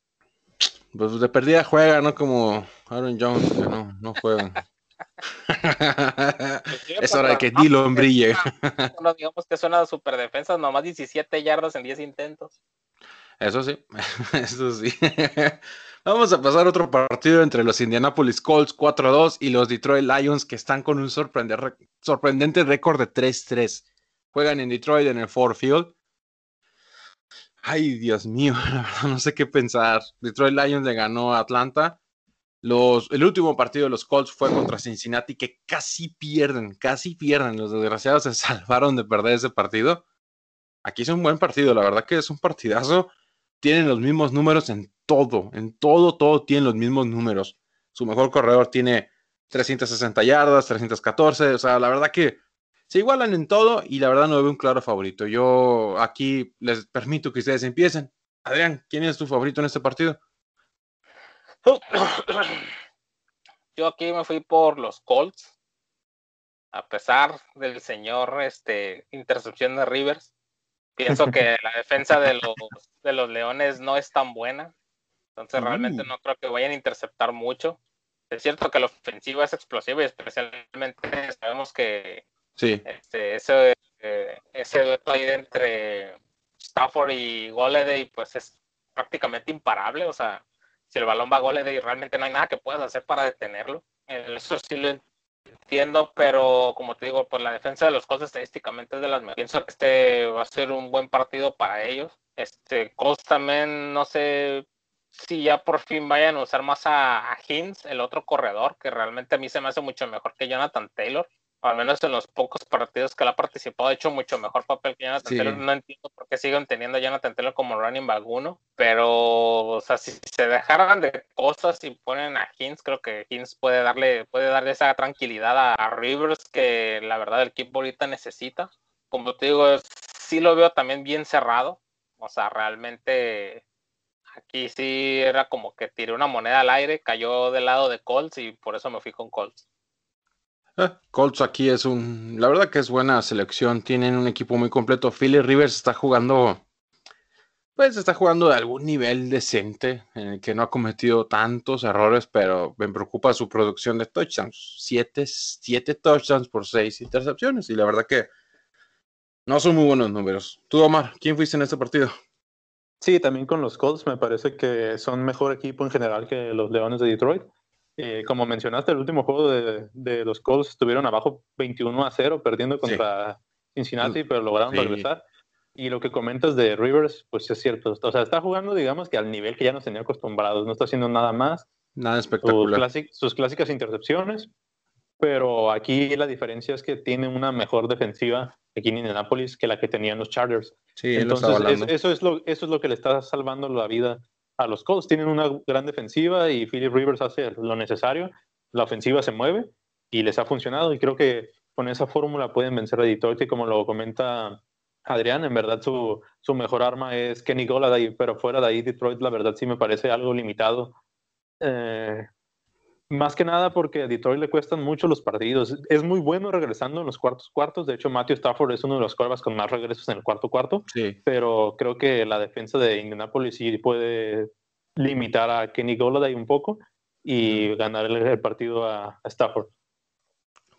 Pues de perdida juega, no como Aaron Jones, que no, no juegan. <laughs> <laughs> es hora de que Dillon brille. No digamos que suena super defensa, nomás 17 yardas en 10 intentos. Eso sí, <laughs> eso sí. Vamos a pasar otro partido entre los Indianapolis Colts 4-2 y los Detroit Lions que están con un sorprendente récord de 3-3. Juegan en Detroit en el Ford Field. Ay, Dios mío, <laughs> no sé qué pensar. Detroit Lions le ganó a Atlanta los, el último partido de los Colts fue contra Cincinnati, que casi pierden, casi pierden. Los desgraciados se <laughs> salvaron de perder ese partido. Aquí es un buen partido, la verdad que es un partidazo. Tienen los mismos números en todo, en todo, todo tienen los mismos números. Su mejor corredor tiene 360 yardas, 314, o sea, la verdad que se igualan en todo y la verdad no veo un claro favorito. Yo aquí les permito que ustedes empiecen. Adrián, ¿quién es tu favorito en este partido? <coughs> Yo aquí me fui por los Colts. A pesar del señor este, intercepción de Rivers, pienso <laughs> que la defensa de los, de los Leones no es tan buena. Entonces realmente mm. no creo que vayan a interceptar mucho. Es cierto que la ofensiva es explosiva y especialmente sabemos que sí. este, ese, eh, ese dueto ahí entre Stafford y Golladay pues es prácticamente imparable. O sea, si el balón va a goles y realmente no hay nada que puedas hacer para detenerlo. Eso sí lo entiendo, pero como te digo, pues la defensa de los Colts estadísticamente es de las mejores. Pienso que este va a ser un buen partido para ellos. Este Colts también, no sé si ya por fin vayan a usar más a, a el otro corredor, que realmente a mí se me hace mucho mejor que Jonathan Taylor al menos en los pocos partidos que él ha participado, ha hecho mucho mejor papel que Jonathan Taylor. No entiendo por qué siguen teniendo a Jonathan Taylor como running back uno, pero, o sea, si se dejaran de cosas y ponen a Hins, creo que Hins puede darle, puede darle esa tranquilidad a, Rivers que la verdad el equipo ahorita necesita. Como te digo, sí lo veo también bien cerrado. O sea, realmente aquí sí era como que tiré una moneda al aire, cayó del lado de Colts y por eso me fui con Colts. Eh, Colts aquí es un, la verdad que es buena selección, tienen un equipo muy completo. Philly Rivers está jugando, pues está jugando de algún nivel decente, en el que no ha cometido tantos errores, pero me preocupa su producción de touchdowns. Siete, siete touchdowns por seis intercepciones, y la verdad que no son muy buenos números. Tú, Omar, ¿quién fuiste en este partido? Sí, también con los Colts me parece que son mejor equipo en general que los Leones de Detroit. Eh, como mencionaste, el último juego de, los Colts estuvieron abajo 21 a 0, perdiendo contra Cincinnati, pero lograron regresar. Y lo que comentas de Rivers, pues es cierto. O sea, está jugando, digamos, que al nivel que ya nos tenía acostumbrados. No está haciendo nada más. Nada espectacular. Sus, clásicas intercepciones. Pero aquí la diferencia es que tiene una mejor defensiva aquí en Indianapolis que la que tenían los Chargers. Sí, Entonces, eso, es lo, eso es lo que le está salvando la vida a los Colts. Tienen una gran defensiva y Philip Rivers hace lo necesario. La ofensiva se mueve y les ha funcionado. Y creo que con esa fórmula pueden vencer a Detroit y como lo comenta Adrián, en verdad su, su mejor arma es Kenny Golladay, pero fuera de ahí Detroit la verdad sí me parece algo limitado. Eh, más que nada porque a Detroit le cuestan mucho los partidos. Es muy bueno regresando en los cuartos cuartos. De hecho, Matthew Stafford es uno de los cuervas con más regresos en el cuarto cuarto. Sí. Pero creo que la defensa de Indianapolis sí puede limitar a Kenny Golladay un poco y ganar el, partido a, Stafford.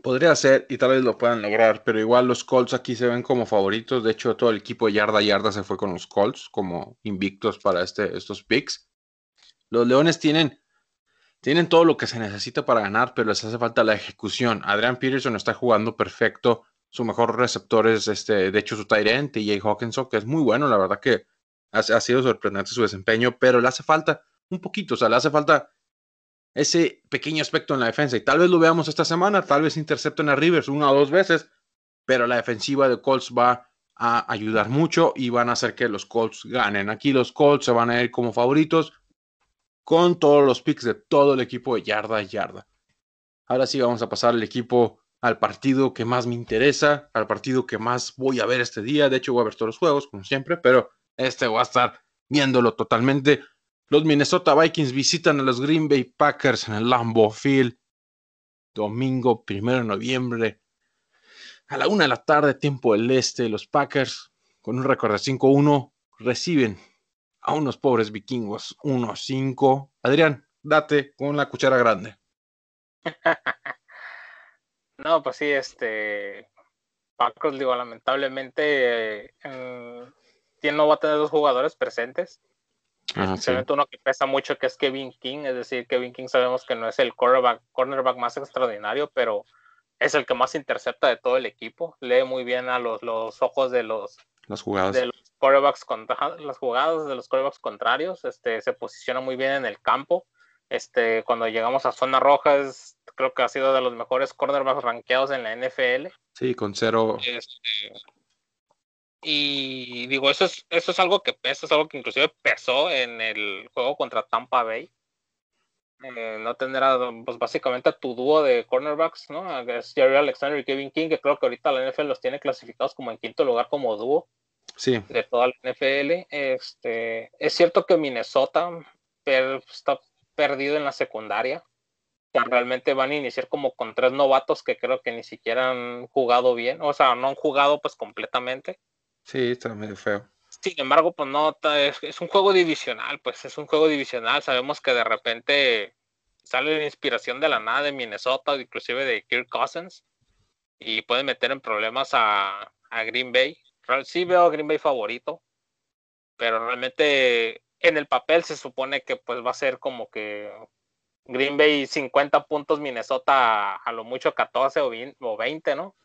Podría ser y tal vez lo puedan lograr, pero igual los Colts aquí se ven como favoritos. De hecho, todo el equipo de yarda yarda se fue con los Colts como invictos para este, estos picks. Los Leones tienen tienen todo lo que se necesita para ganar, pero les hace falta la ejecución. Adrian Peterson está jugando perfecto. Su mejor receptor es, este, de hecho, su Tyrant, TJ Hawkinson, que es muy bueno. La verdad que ha, ha, sido sorprendente su desempeño, pero le hace falta un poquito, o sea, le hace falta ese pequeño aspecto en la defensa. Y tal vez lo veamos esta semana, tal vez intercepten a Rivers una o dos veces, pero la defensiva de Colts va a ayudar mucho y van a hacer que los Colts ganen. Aquí los Colts se van a ir como favoritos con todos los picks de todo el equipo de yarda y yarda. Ahora sí vamos a pasar al equipo, al partido que más me interesa, al partido que más voy a ver este día. De hecho, voy a ver todos los juegos, como siempre, pero este voy a estar viéndolo totalmente. Los Minnesota Vikings visitan a los Green Bay Packers en el Lambeau Field. Domingo, primero de noviembre. A la una de la tarde, tiempo del este, los Packers, con un récord de 5-1, reciben a unos pobres vikingos 1-5. Adrián, date con la cuchara grande. <laughs> no, pues sí, este. Packers, digo, lamentablemente eh, no va a tener dos jugadores presentes. Ah, uno que pesa mucho, que es Kevin King. Es decir, Kevin King sabemos que no es el cornerback, cornerback más extraordinario, pero es el que más intercepta de todo el equipo. Lee muy bien a los, los ojos de los, las jugadas. de los corebacks contra, las jugadas de los corebacks contrarios, este, se posiciona muy bien en el campo. Este, cuando llegamos a zona roja, es, creo que ha sido de los mejores cornerbacks rankeados en la NFL. Sí, con cero. Este, y digo, eso es, eso es algo que pesa, es algo que inclusive pesó en el juego contra Tampa Bay. Eh, no tener pues básicamente a tu dúo de cornerbacks, ¿no? Jerry Alexander y Kevin King, que creo que ahorita la NFL los tiene clasificados como en quinto lugar como dúo sí. de toda la NFL. Este, es cierto que Minnesota está perdido en la secundaria. Que realmente van a iniciar como con tres novatos que creo que ni siquiera han jugado bien, o sea, no han jugado pues completamente. Sí, está medio feo. Sin embargo, pues no, es, un juego divisional, pues es un juego divisional. Sabemos que de repente sale la inspiración de la nada de Minnesota, inclusive de Kirk Cousins, y puede meter en problemas a, a Green Bay sí veo a Green Bay favorito, pero realmente en el papel se supone que pues va a ser como que Green Bay 50 puntos, Minnesota a lo mucho 14 o 20, ¿no?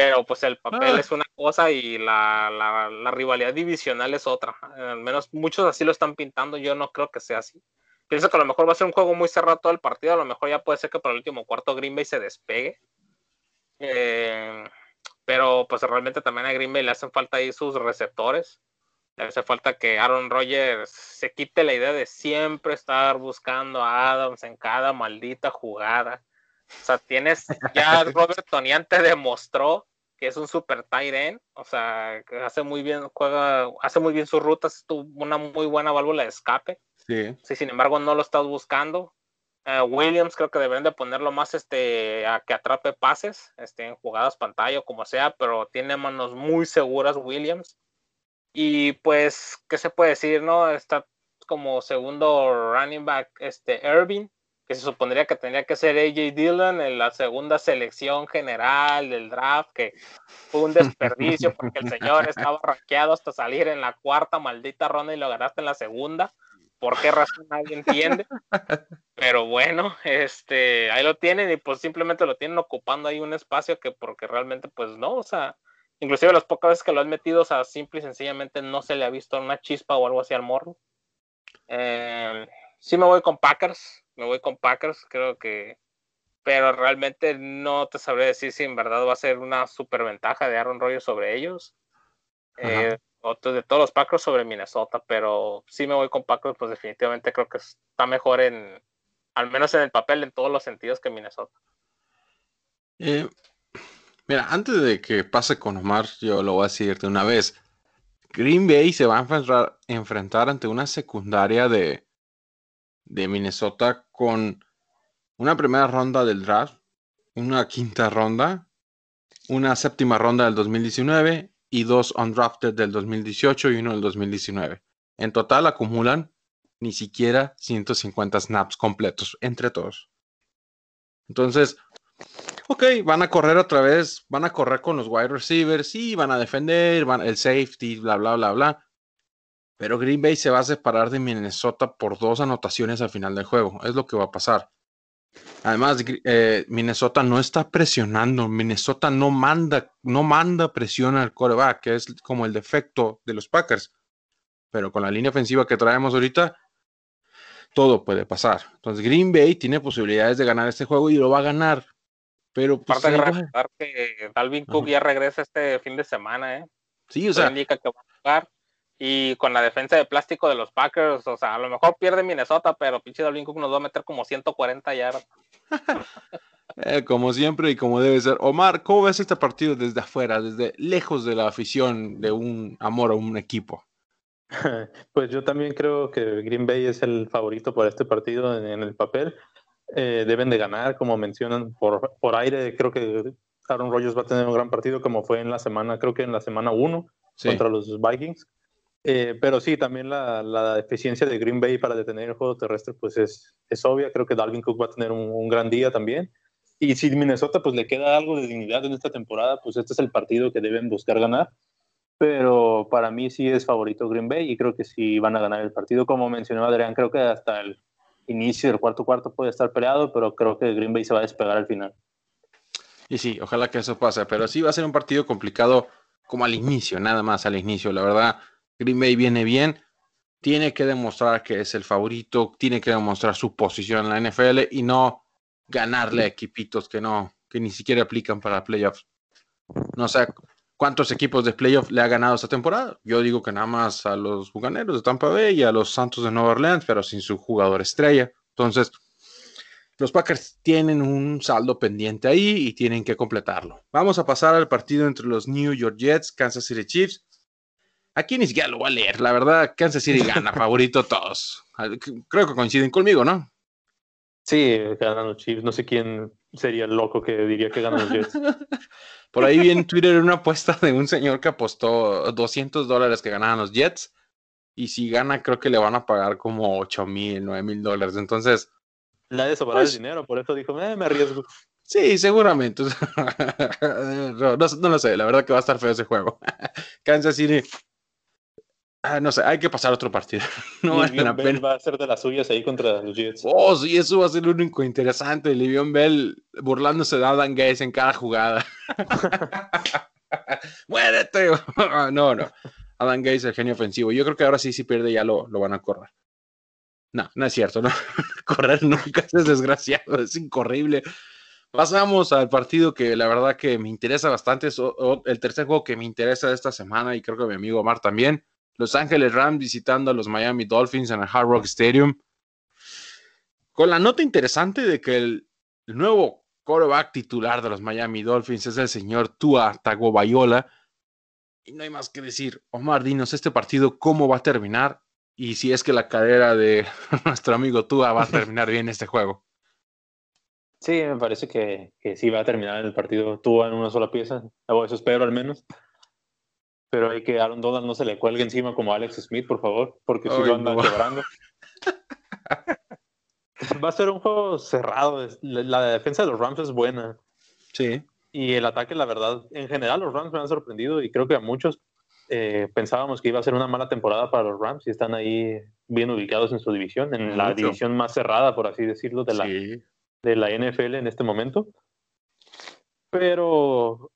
Pero pues el papel ah. es una cosa y la, la, rivalidad divisional es otra. Al menos muchos así lo están pintando, yo no creo que sea así. Pienso que a lo mejor va a ser un juego muy cerrado todo el partido, a lo mejor ya puede ser que para el último cuarto Green Bay se despegue. Eh, pero pues realmente también a Green Bay le hacen falta ahí sus receptores. Le hace falta que Aaron Rodgers se quite la idea de siempre estar buscando a Adams en cada maldita jugada. O sea, tienes ya <laughs> Robert Tonian te demostró que es un super tight end, o sea, que hace muy bien, juega, hace muy bien sus rutas, tuvo una muy buena válvula de escape. Sí. Si sin embargo no lo estás buscando, eh, Williams creo que deberían de ponerlo más este a que atrape pases este, en jugadas pantalla o como sea, pero tiene manos muy seguras Williams. Y pues, ¿qué se puede decir? no Está como segundo running back este Irving, que se supondría que tendría que ser AJ Dillon en la segunda selección general del draft, que fue un desperdicio porque el señor estaba rankeado hasta salir en la cuarta maldita ronda y lo ganaste en la segunda por qué razón nadie entiende. Pero bueno, este, ahí lo tienen y pues simplemente lo tienen ocupando ahí un espacio que porque realmente pues no, o sea, inclusive las pocas veces que lo han metido, o sea, simple y sencillamente no se le ha visto una chispa o algo así al morro. Eh, sí me voy con Packers, me voy con Packers, creo que, pero realmente no te sabré decir si en verdad va a ser una super ventaja de Aaron Rodgers sobre ellos. Eh, de todos los Packers sobre Minnesota, pero sí me voy con Packers, pues definitivamente creo que está mejor en, al menos en el papel, en todos los sentidos que Minnesota. Eh, Mira, antes de que pase con Omar, yo lo voy a decir de una vez. Green Bay se va a enfrentar, enfrentar ante una secundaria de, de Minnesota con una primera ronda del draft, una quinta ronda, una séptima ronda del 2019 y dos undrafted del 2018 y uno del 2019. En total acumulan ni siquiera 150 snaps completos entre todos. Entonces, ok, van a correr otra vez, van a correr con los wide receivers, sí, van a defender, van, el safety, bla, bla, bla, bla. Pero Green Bay se va a separar de Minnesota por dos anotaciones al final del juego. Es lo que va a pasar. Además, eh, Minnesota no está presionando. Minnesota no manda, no manda presión al coreback, que es como el defecto de los Packers. Pero con la línea ofensiva que traemos ahorita, todo puede pasar. Entonces, Green Bay tiene posibilidades de ganar este juego y lo va a ganar. Pero pues, Aparte de recordar que Dalvin Cook ya regresa este fin de semana, ¿eh? Sí, o sea. indica que va a jugar. Y con la defensa de plástico de los Packers, o sea, a lo mejor pierde Minnesota, pero pinche Dalvin Cook nos va a meter como 140 yardas. <laughs> eh, como siempre y como debe ser. Omar, ¿cómo ves este partido desde afuera, desde lejos de la afición de un amor a un equipo? <laughs> Pues yo también creo que Green Bay es el favorito por este partido en, el papel. Eh, deben de ganar, como mencionan, por, por aire. Creo que Aaron Rodgers va a tener un gran partido, como fue en la semana, creo que en la semana 1 contra los Vikings. Eh, pero sí, también la, la, eficiencia de Green Bay para detener el juego terrestre pues es, es obvia. Creo que Dalvin Cook va a tener un, un, gran día también. Y si Minnesota pues le queda algo de dignidad en esta temporada, pues este es el partido que deben buscar ganar pero para mí sí es favorito Green Bay y creo que sí van a ganar el partido. Como mencionó Adrián, creo que hasta el inicio del cuarto cuarto puede estar peleado, pero creo que Green Bay se va a despegar al final. Y sí, ojalá que eso pase, pero sí va a ser un partido complicado como al inicio, nada más al inicio. La verdad, Green Bay viene bien, tiene que demostrar que es el favorito, tiene que demostrar su posición en la NFL y no ganarle a equipitos que no, que ni siquiera aplican para playoffs. No sé, ¿Cuántos equipos de playoff le ha ganado esta temporada? Yo digo que nada más a los Bucaneros de Tampa Bay y a los Santos de Nueva Orleans, pero sin su jugador estrella. Entonces, los Packers tienen un saldo pendiente ahí y tienen que completarlo. Vamos a pasar al partido entre los New York Jets, Kansas City Chiefs. Aquí ni siquiera lo voy a leer, la verdad, Kansas City gana, favorito todos. Creo que coinciden conmigo, ¿no? Sí, ganan los Chiefs. No sé quién sería el loco que diría que ganan los Jets. <laughs> Por ahí vi en Twitter una apuesta de un señor que apostó 200 dólares que ganaban los Jets. Y si gana, creo que le van a pagar como 8 mil, 9 mil dólares. Entonces. La de sobrar pues, el dinero, por eso dijo, eh, me arriesgo. Sí, seguramente. <laughs> no, no, lo sé, la verdad que va a estar feo ese juego. <laughs> Kansas City Ah, no sé, hay que pasar otro partido. <laughs> No vale la pena. va a ser de las suyas ahí contra los Jets. Oh, sí, eso va a ser lo único interesante. Livion Bell burlándose de Adam Gaze en cada jugada. <laughs> ¡Muérete! <laughs> no, no. Adam Gaze, el genio ofensivo. Yo creo que ahora sí, si pierde, ya lo, lo van a correr. No, no es cierto, ¿no? correr nunca es desgraciado, es incorrible. Pasamos al partido que la verdad que me interesa bastante. Es el tercer juego que me interesa de esta semana y creo que mi amigo Omar también. Los Ángeles Rams visitando a los Miami Dolphins en el Hard Rock Stadium. Con la nota interesante de que el, nuevo quarterback titular de los Miami Dolphins es el señor Tua Tagovailoa. Y no hay más que decir, Omar, dinos este partido cómo va a terminar y si es que la cadera de <laughs> nuestro amigo Tua va a <laughs> terminar bien este juego. Sí, me parece que, que sí va a terminar el partido Tua en una sola pieza. O eso espero al menos pero hay que Aaron Donald no se le cuelgue encima como Alex Smith, por favor, porque si lo andan quebrando. <laughs> Va a ser un juego cerrado. La defensa de los Rams es buena. Sí. Y el ataque, la verdad, en general los Rams me han sorprendido y creo que a muchos eh, pensábamos que iba a ser una mala temporada para los Rams y están ahí bien ubicados en su división, en la división más cerrada, por así decirlo, de la, de la NFL en este momento. Pero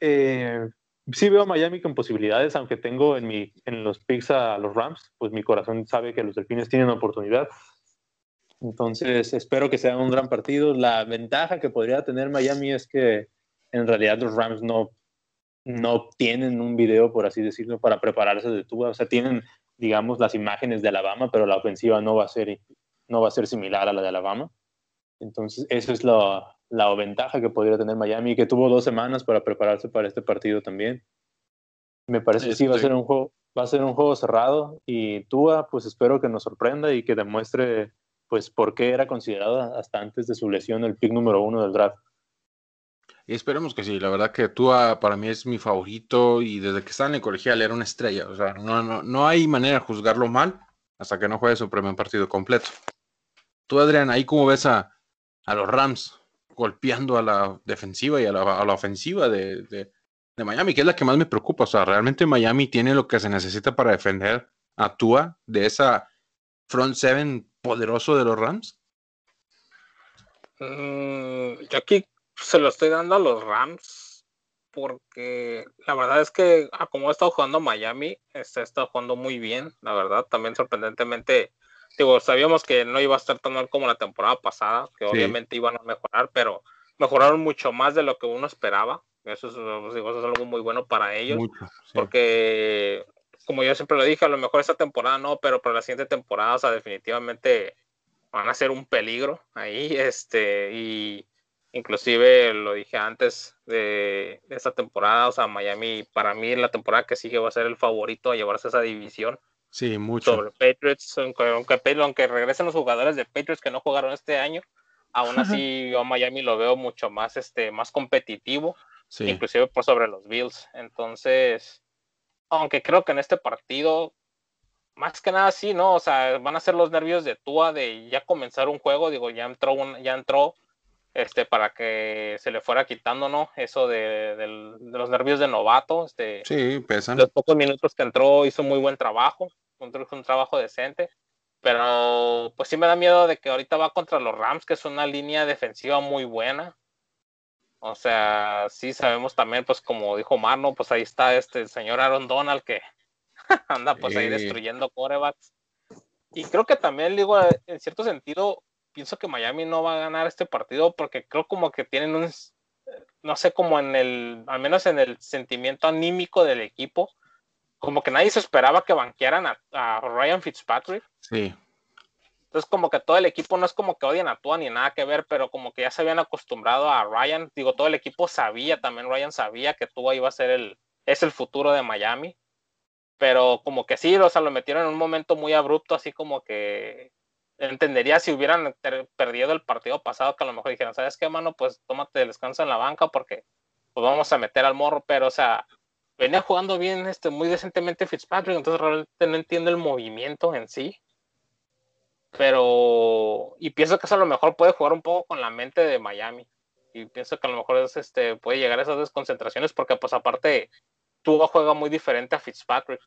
eh, sí veo a Miami con posibilidades, aunque tengo en, mi, en los picks a los Rams, pues mi corazón sabe que los Delfines tienen oportunidad. Entonces, espero que sea un gran partido. La ventaja que podría tener Miami es que en realidad los Rams no, no tienen un video, por así decirlo, para prepararse de tuba. O sea, tienen, digamos, las imágenes de Alabama, pero la ofensiva no va a ser, no va a ser similar a la de Alabama. Entonces, eso es lo, la ventaja que podría tener Miami, que tuvo dos semanas para prepararse para este partido también. Me parece que sí va a ser un juego, va a ser un juego cerrado y Tua, pues espero que nos sorprenda y que demuestre pues por qué era considerado hasta antes de su lesión el pick número uno del draft. Y esperemos que sí, la verdad que Tua para mí es mi favorito y desde que estaba en el colegial era una estrella, o sea, no, no, no hay manera de juzgarlo mal hasta que no juegue su primer partido completo. Tú, Adrián, ahí como ves a, a los Rams golpeando a la defensiva y a la, a la ofensiva de, de, Miami, que es la que más me preocupa. O sea, realmente Miami tiene lo que se necesita para defender a Tua de esa front seven poderoso de los Rams. Mm, yo aquí se lo estoy dando a los Rams porque la verdad es que a como ha estado jugando Miami, está, está jugando muy bien, la verdad, también sorprendentemente, digo, sabíamos que no iba a estar tan mal como la temporada pasada, que sí. obviamente iban a mejorar, pero mejoraron mucho más de lo que uno esperaba, eso es, digo, eso es algo muy bueno para ellos, mucho, sí. porque como yo siempre lo dije, a lo mejor esta temporada no, pero para la siguiente temporada, o sea, definitivamente van a ser un peligro ahí, <laughs> este, y inclusive lo dije antes de, de, esta temporada, o sea, Miami para mí la temporada que sigue va a ser el favorito a llevarse esa división. Sí, mucho. Sobre Patriots, aunque, aunque, regresen los jugadores de Patriots que no jugaron este año, aún así yo a Miami lo veo mucho más, este, más competitivo, sí. inclusive por sobre los Bills. Entonces, aunque creo que en este partido, más que nada sí, ¿no? O sea, van a ser los nervios de Tua de ya comenzar un juego, digo, ya entró, un, ya entró este, para que se le fuera quitando, ¿no? Eso de, de, de los nervios de novato. Este, sí, pesan. Los pocos minutos que entró hizo muy buen trabajo, un, un trabajo decente. Pero pues sí me da miedo de que ahorita va contra los Rams, que es una línea defensiva muy buena. O sea, sí sabemos también, pues como dijo Marno, pues ahí está este señor Aaron Donald que <laughs> anda pues ahí destruyendo corebacks. Y creo que también digo, en cierto sentido, pienso que Miami no va a ganar este partido porque creo como que tienen un, no sé, como en el, al menos en el sentimiento anímico del equipo, como que nadie se esperaba que banquearan a, a Ryan Fitzpatrick. Sí. Entonces como que todo el equipo no es como que odian a Tua ni nada que ver, pero como que ya se habían acostumbrado a Ryan. Digo, todo el equipo sabía, también Ryan sabía que Tua iba a ser el, es el futuro de Miami. Pero como que sí, o sea, lo metieron en un momento muy abrupto, así como que entendería si hubieran perdido el partido pasado, que a lo mejor dijeran, ¿sabes qué, mano? Pues tómate el descanso en la banca porque pues vamos a meter al morro, pero o sea, venía jugando bien, este, muy decentemente Fitzpatrick, entonces realmente no entiendo el movimiento en sí. Pero, y pienso que eso a lo mejor puede jugar un poco con la mente de Miami. Y pienso que a lo mejor es, este, puede llegar a esas desconcentraciones porque pues aparte Tua juega muy diferente a Fitzpatrick.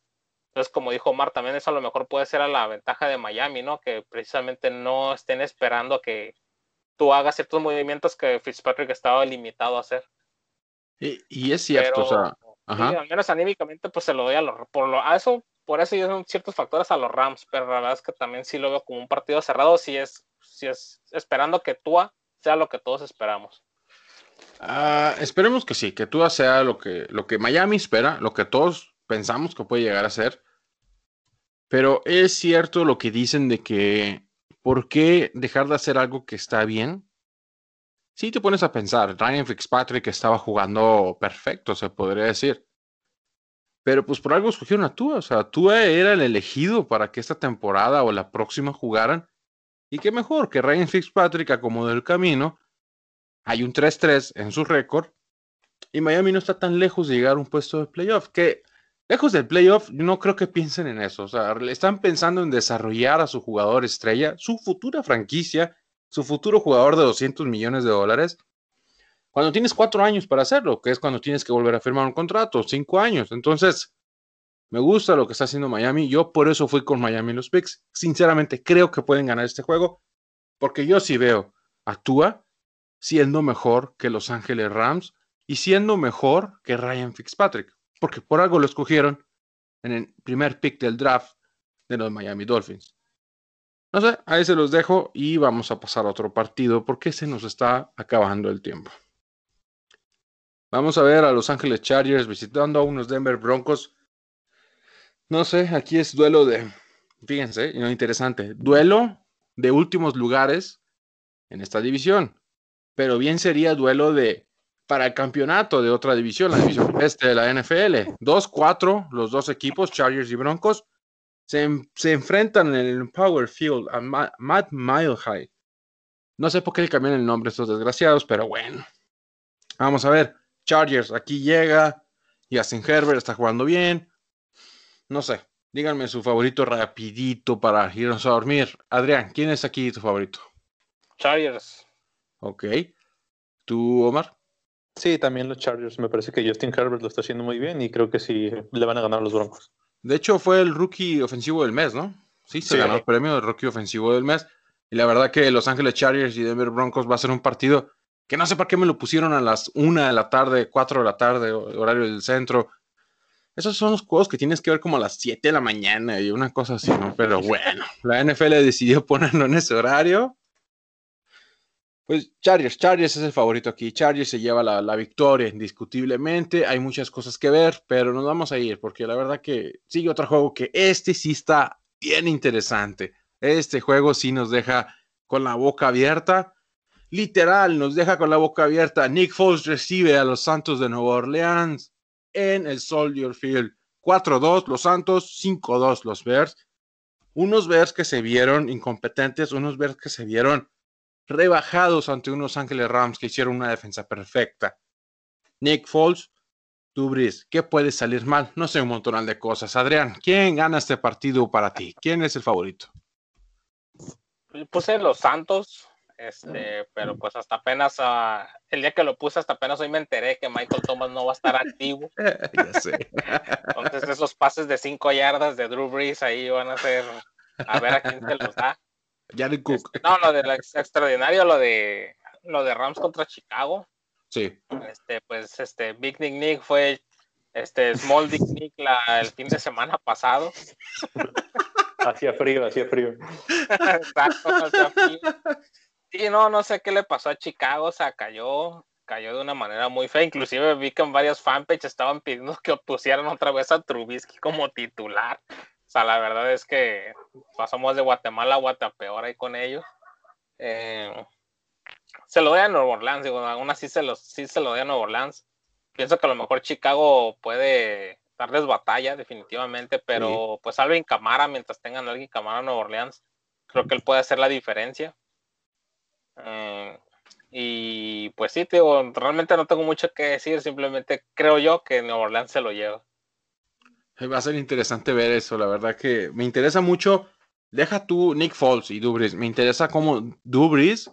Entonces, como dijo Omar, también eso a lo mejor puede ser a la ventaja de Miami, ¿no? Que precisamente no estén esperando a que tú hagas ciertos movimientos que Fitzpatrick estaba limitado a hacer. Y, y es cierto, Pero, o sea, ajá. Sí, al menos anímicamente, pues se lo doy a los, por lo, a eso, por eso son ciertos factores a los Rams, pero la verdad es que también sí lo veo como un partido cerrado, si es, si es esperando que Tua sea lo que todos esperamos. Uh, esperemos que sí, que Tua sea lo que, lo que Miami espera, lo que todos pensamos que puede llegar a ser. Pero es cierto lo que dicen de que, ¿por qué dejar de hacer algo que está bien? Si sí te pones a pensar, Ryan Fitzpatrick estaba jugando perfecto, se podría decir. Pero pues por algo escogieron a Tua, o sea, Tua era el elegido para que esta temporada o la próxima jugaran. Y qué mejor que Ryan Fitzpatrick acomodó el camino. Hay un 3-3 en su récord. Y Miami no está tan lejos de llegar a un puesto de playoff. Que lejos del playoff, no creo que piensen en eso. O sea, están pensando en desarrollar a su jugador estrella, su futura franquicia, su futuro jugador de 200 millones de dólares. Cuando tienes cuatro años para hacerlo, que es cuando tienes que volver a firmar un contrato, cinco años. Entonces, me gusta lo que está haciendo Miami. Yo por eso fui con Miami en los picks. Sinceramente, creo que pueden ganar este juego, porque yo sí veo a Tua siendo mejor que Los Ángeles Rams y siendo mejor que Ryan Fitzpatrick, porque por algo lo escogieron en el primer pick del draft de los Miami Dolphins. No sé, ahí se los dejo y vamos a pasar a otro partido porque se nos está acabando el tiempo. Vamos a ver a Los Ángeles Chargers visitando a unos Denver Broncos. No sé, aquí es duelo de, fíjense, no interesante, duelo de últimos lugares en esta división. pero bien sería duelo de para el campeonato de otra división, la división este de la NFL. 2-4, los dos equipos, Chargers y Broncos, se, se enfrentan en el Power Field a Matt Mile High. No sé por qué le cambian el nombre a estos desgraciados, pero bueno. Vamos a ver. Chargers aquí llega. y Justin Herbert está jugando bien. No sé. Díganme su favorito rapidito para irnos a dormir. Adrián, ¿quién es aquí tu favorito? Chargers. Ok. ¿Tú, Omar? Sí, también los Chargers. Me parece que Justin Herbert lo está haciendo muy bien y creo que sí le van a ganar los Broncos. De hecho, fue el rookie ofensivo del mes, ¿no? Sí, se ganó el premio de rookie ofensivo del mes. Y la verdad que Los Ángeles Chargers y Denver Broncos va a ser un partido que no sé por qué me lo pusieron a las 1 de la tarde, 4 de la tarde, horario del centro. Esos son los juegos que tienes que ver como a las 7 de la mañana y una cosa así, ¿no? Pero <laughs> bueno, la NFL decidió ponerlo en ese horario. Pues Chargers, Chargers es el favorito aquí. Chargers se lleva la, la, victoria indiscutiblemente. Hay muchas cosas que ver, pero nos vamos a ir porque la verdad que sigue otro juego que este sí está bien interesante. Este juego sí nos deja con la boca abierta. Literal, nos deja con la boca abierta. Nick Foles recibe a los Santos de Nueva Orleans en el Soldier Field. 4-2 los Santos, 5-2 los Bears. Unos Bears que se vieron incompetentes, unos Bears que se vieron rebajados ante unos Ángeles Rams que hicieron una defensa perfecta. Nick Foles, tú ¿qué puede salir mal? No sé, un montón de cosas. Adrián, ¿quién gana este partido para ti? ¿Quién es el favorito? puse los Santos, este, pero pues hasta apenas uh, el día que lo puse, hasta apenas hoy me enteré que Michael Thomas no va a estar activo. <laughs> ya sé. Entonces esos pases de cinco yardas de Drew Brees ahí van a ser a ver a quién se los da. Jared Cook. Este, no, lo de lo extraordinario, lo de lo de Rams contra Chicago. Sí. Este, pues este Big Nick Nick fue este Small Dick Nick la, el fin de semana pasado. <laughs> Hacía frío, hacía frío. Exacto, hacía frío. Sí, no, no sé qué le pasó a Chicago, o sea, cayó, cayó de una manera muy fea. Inclusive vi que en varios fanpages estaban pidiendo que pusieran otra vez a Trubisky como titular. O sea, la verdad es que pasamos de Guatemala a Guatapeor ahí con ellos. Eh, se lo doy a Nueva Orleans, digo, aún así se lo, sí se lo doy a Nueva Orleans. Pienso que a lo mejor Chicago puede darles batalla, definitivamente, pero pues Alvin Camara, mientras tengan a alguien Camara en Nueva Orleans, creo que él puede hacer la diferencia. Eh, y pues sí, digo, realmente no tengo mucho que decir, simplemente creo yo que Nueva Orleans se lo lleva. Va a ser interesante ver eso, la verdad que me interesa mucho. Deja tú Nick Foles y Dubris. Me interesa cómo Dubris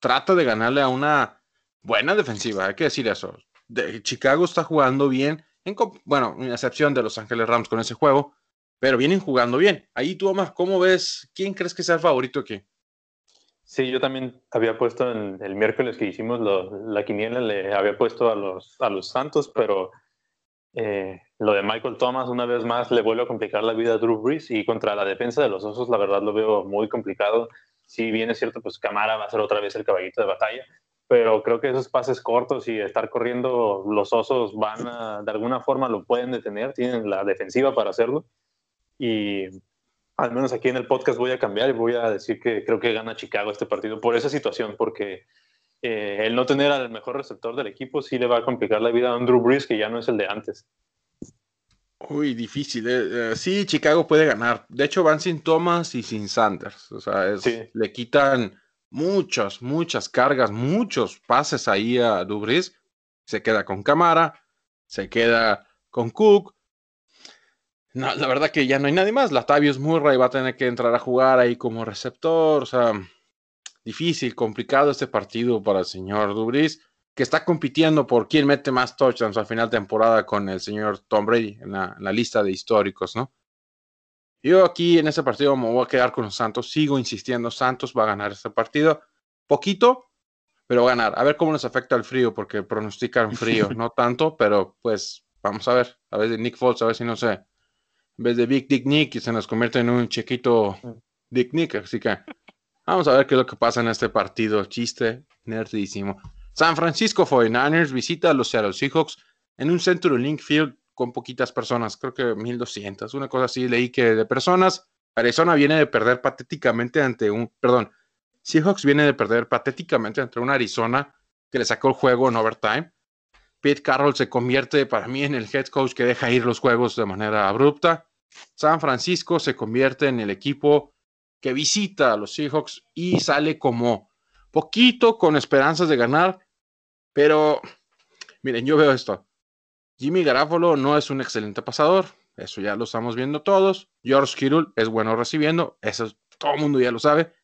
trata de ganarle a una buena defensiva, hay que decir eso. De, Chicago está jugando bien en, bueno, en excepción de Los Ángeles Rams con ese juego, pero vienen jugando bien. Ahí tú, Omar, ¿cómo ves? ¿Quién crees que sea el favorito aquí? Sí, yo también había puesto en el miércoles que hicimos la quiniela, le había puesto a los, a los Santos, pero eh, lo de Michael Thomas una vez más le vuelve a complicar la vida a Drew Brees y contra la defensa de los Osos la verdad lo veo muy complicado. Si bien es cierto, pues Camara va a ser otra vez el caballito de batalla, pero creo que esos pases cortos y estar corriendo los osos van a, de alguna forma lo pueden detener, tienen la defensiva para hacerlo. Y al menos aquí en el podcast voy a cambiar y voy a decir que creo que gana Chicago este partido por esa situación, porque eh, el no tener al mejor receptor del equipo sí le va a complicar la vida a Andrew Brees, que ya no es el de antes. Uy, difícil. Eh, eh, sí, Chicago puede ganar. De hecho, van sin Thomas y sin Sanders. O sea, le quitan muchas, muchas cargas, muchos pases ahí a Dubris. Se queda con Camara, se queda con Cook. No, la verdad que ya no hay nadie más. Latavius Murray va a tener que entrar a jugar ahí como receptor. O sea, difícil, complicado este partido para el señor Dubris, que está compitiendo por quién mete más touchdowns al final de temporada con el señor Tom Brady en la, en la lista de históricos, ¿no? Yo aquí en este partido me voy a quedar con los Santos. Sigo insistiendo, Santos va a ganar este partido. Poquito, pero va a ganar. A ver cómo nos afecta el frío, porque pronostican frío, <laughs> no tanto, pero pues vamos a ver. A ver de Nick Foles, a ver si no sé. En vez de Big Dick Nick, se nos convierte en un chiquito Dick Nick. Así que vamos a ver qué es lo que pasa en este partido. Chiste nerdísimo. San Francisco 49ers visita a los Seattle Seahawks en un centro Link Field con poquitas personas, creo que 1200, una cosa así, leí que de personas. Arizona viene de perder patéticamente ante un, perdón, Seahawks viene de perder patéticamente ante una Arizona que le sacó el juego en overtime. Pete Carroll se convierte para mí en el head coach que deja ir los juegos de manera abrupta. San Francisco se convierte en el equipo que visita a los Seahawks y sale como poquito con esperanzas de ganar, pero miren, yo veo esto. Jimmy Garafolo no es un excelente pasador, eso ya lo estamos viendo todos. George Kittle es bueno recibiendo, eso todo el mundo ya lo sabe.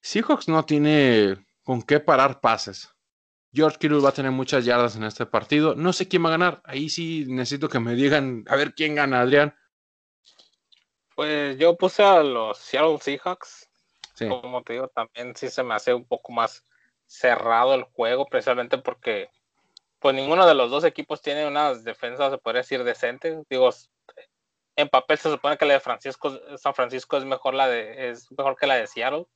Seahawks no tiene con qué parar pases. George Kittle va a tener muchas yardas en este partido. No sé quién va a ganar. Ahí sí necesito que me digan a ver quién gana, Adrián. Pues yo puse a los Seattle Seahawks. Como te digo, también sí se me hace un poco más cerrado el juego, precisamente porque pues ninguno de los dos equipos tiene unas defensas, se podría decir, decentes. Digo, en papel se supone que la de Francisco, San Francisco es mejor la de, es mejor que la de Seattle.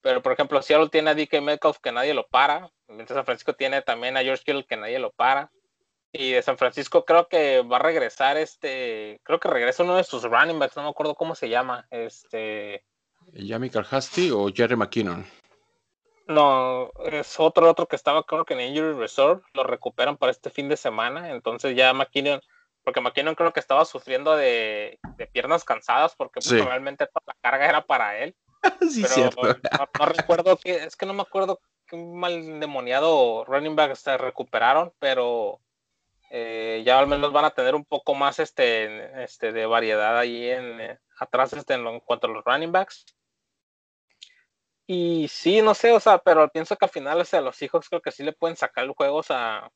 Pero por ejemplo, Seattle tiene a DK Metcalf que nadie lo para, mientras San Francisco tiene también a George Kittle que nadie lo para. Y de San Francisco creo que va a regresar este, creo que regresa uno de sus running backs, no me acuerdo cómo se llama, este Yami Carhasti o Jerry McKinnon. No, es otro otro que estaba creo que en Injury Reserve, lo recuperan para este fin de semana, entonces ya McKinnon, porque McKinnon creo que estaba sufriendo de, piernas cansadas porque pues, realmente toda la carga era para él. <laughs> sí, cierto. No, recuerdo que, es que no me acuerdo qué mal demoniado running back se recuperaron, pero eh, ya al menos van a tener un poco más este, este de variedad ahí en eh, atrás este, en, cuanto a los running backs. Y sí, no sé, o sea, pero pienso que al final, o sea, los hijos creo que sí le pueden sacar el juego, o sea,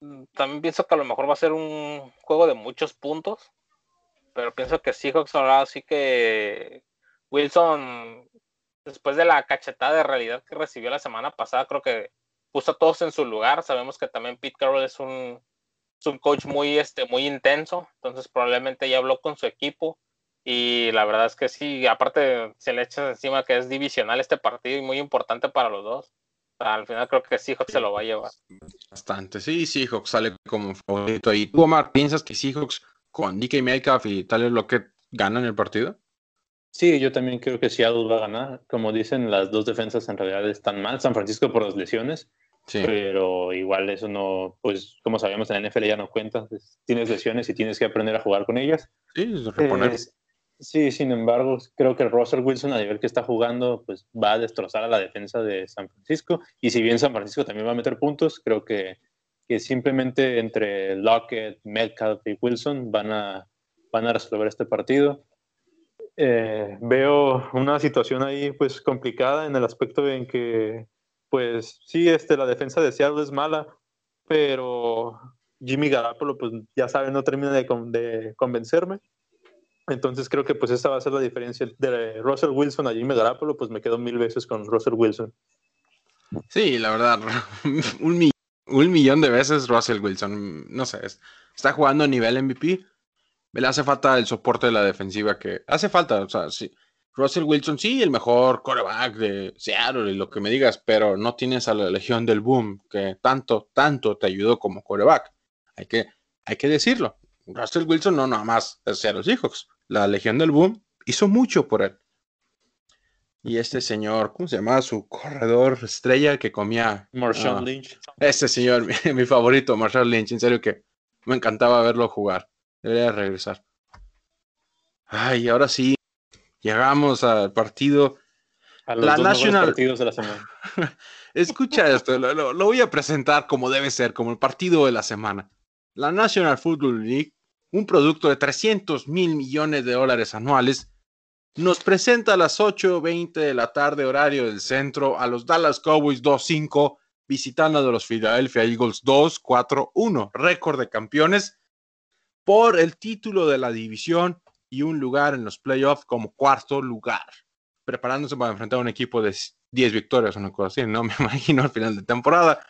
mm, también pienso que a lo mejor va a ser un juego de muchos puntos, pero pienso que Seahawks ahora sí que Wilson, después de la cachetada de realidad que recibió la semana pasada, creo que puso a todos en su lugar. Sabemos que también Pete Carroll es un, es un coach muy, este, muy intenso, entonces probablemente ya habló con su equipo y la verdad es que sí, aparte se le echa encima que es divisional este partido y muy importante para los dos. al final creo que Seahawks se lo va a llevar. Bastante, sí, Seahawks sale como favorito ahí. ¿Tú, Omar, piensas que Seahawks con DK Metcalf y lo que ganan el partido? Sí, yo también creo que Seattle va a ganar. Como dicen, las dos defensas en realidad están mal. San Francisco por las lesiones, pero igual eso no, pues como sabemos en la NFL ya no cuenta. Tienes lesiones y tienes que aprender a jugar con ellas. Sí, reponer. Sí, sin embargo, creo que Russell Wilson a nivel que está jugando, pues va a destrozar a la defensa de San Francisco. Y si bien San Francisco también va a meter puntos, creo que, que simplemente entre Lockett, Metcalf y Wilson van a, van a resolver este partido. Eh, veo una situación ahí pues complicada en el aspecto en que pues sí, este, la defensa de Seattle es mala, pero Jimmy Garoppolo pues ya sabe, no termina de, de convencerme. Entonces creo que pues esa va a ser la diferencia de Russell Wilson a Jimmy Garapolo, pues me quedo mil veces con Russell Wilson. Sí, la verdad, <laughs> un, un millón de veces Russell Wilson, no sé, está jugando a nivel MVP, le hace falta el soporte de la defensiva que hace falta, o sea, sí. Russell Wilson, sí, el mejor quarterback de Seattle y lo que me digas, pero no tienes a la legión del boom que tanto, tanto te ayudó como quarterback. Hay que, hay que decirlo. Russell Wilson no nada más es los Seahawks. La Legión del Boom hizo mucho por él. Y este señor, ¿cómo se llamaba? Su corredor estrella que comía. Marshall ah, Lynch. Este señor, <laughs> mi, favorito, Marshall Lynch. En serio que me encantaba verlo jugar. Debería regresar. Ay, ahora sí. Llegamos al partido. A los la National... partidos de la semana. <laughs> Escucha esto, lo voy a presentar como debe ser, como el partido de la semana la National Football League, un producto de 300 mil millones de dólares anuales, nos presenta a las 8.20 de la tarde horario del centro a los Dallas Cowboys 2-5 visitando a los Philadelphia Eagles 2-4-1, récord de campeones por el título de la división y un lugar en los playoffs como cuarto lugar, preparándose para enfrentar a un equipo de 10 victorias una cosa así, no <laughs> me imagino al final de temporada.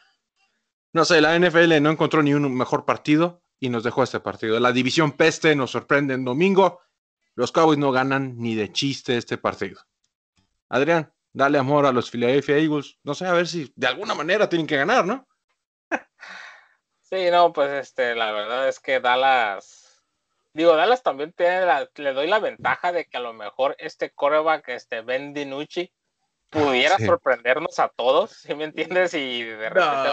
No sé, la NFL no encontró ni un mejor partido y nos dejó este partido. La división peste nos sorprende en domingo. Los Cowboys no ganan ni de chiste este partido. Adrián, dale amor a los Philadelphia Eagles. No sé, a ver si de alguna manera tienen que ganar, ¿no? <laughs> Sí, no, pues este, la verdad es que Dallas, digo, Dallas también tiene la, le doy la ventaja de que a lo mejor este coreback, este Ben DiNucci, pudiera sorprendernos a todos, <laughs> ¿sí me entiendes? Y de repente...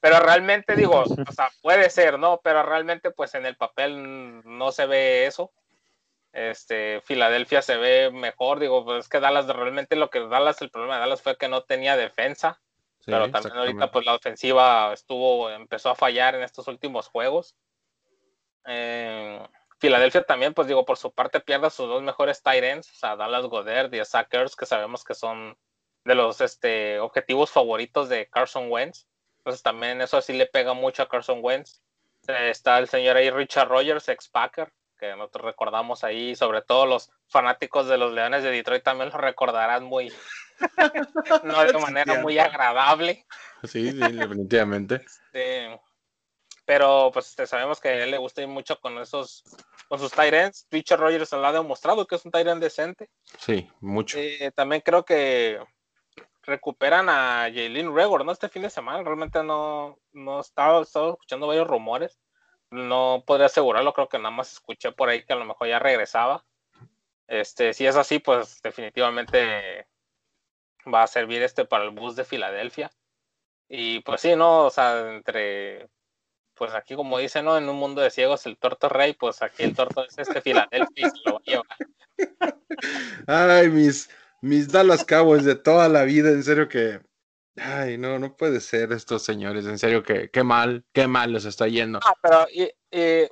Pero realmente digo, o sea, puede ser, ¿no? Pero realmente pues en el papel no se ve eso. Este, Filadelfia se ve mejor, digo, pues es que Dallas realmente lo que Dallas, el problema de Dallas fue que no tenía defensa, pero también ahorita pues la ofensiva estuvo, empezó a fallar en estos últimos juegos. Eh, Filadelfia también, pues digo, por su parte pierde a sus dos mejores tight ends, o sea, Dallas Goddard y Sackers, que sabemos que son de los este, objetivos favoritos de Carson Wentz. Entonces también eso sí le pega mucho a Carson Wentz. Está el señor ahí Richard Rogers, ex Packer, que nosotros recordamos ahí, sobre todo los fanáticos de los Leones de Detroit también lo recordarán muy, <laughs> no de manera muy agradable. Sí, sí, definitivamente. Este, pero pues este, sabemos que a él le gusta ir mucho con esos, con sus Tyrants. Richard Rogers lo ha demostrado que es un Tyrant decente. Sí, mucho. Eh, también creo que recuperan a Jalen Regor, ¿no? Este fin de semana realmente no, no estaba, estaba escuchando varios rumores. No podría asegurarlo, creo que nada más escuché por ahí que a lo mejor ya regresaba. Este, si es así, pues definitivamente va a servir este para el bus de Filadelfia. Y pues sí, ¿no? O sea, entre, pues aquí como dice, ¿no? En un mundo de ciegos el torto rey, pues aquí el torto es este Filadelfia y se lo va a llevar. <laughs> Ay, mis, mis Dallas Cowboys de toda la vida, en serio que. Ay, no, no puede ser estos señores, en serio que qué mal, qué mal les está yendo. Ah, pero y,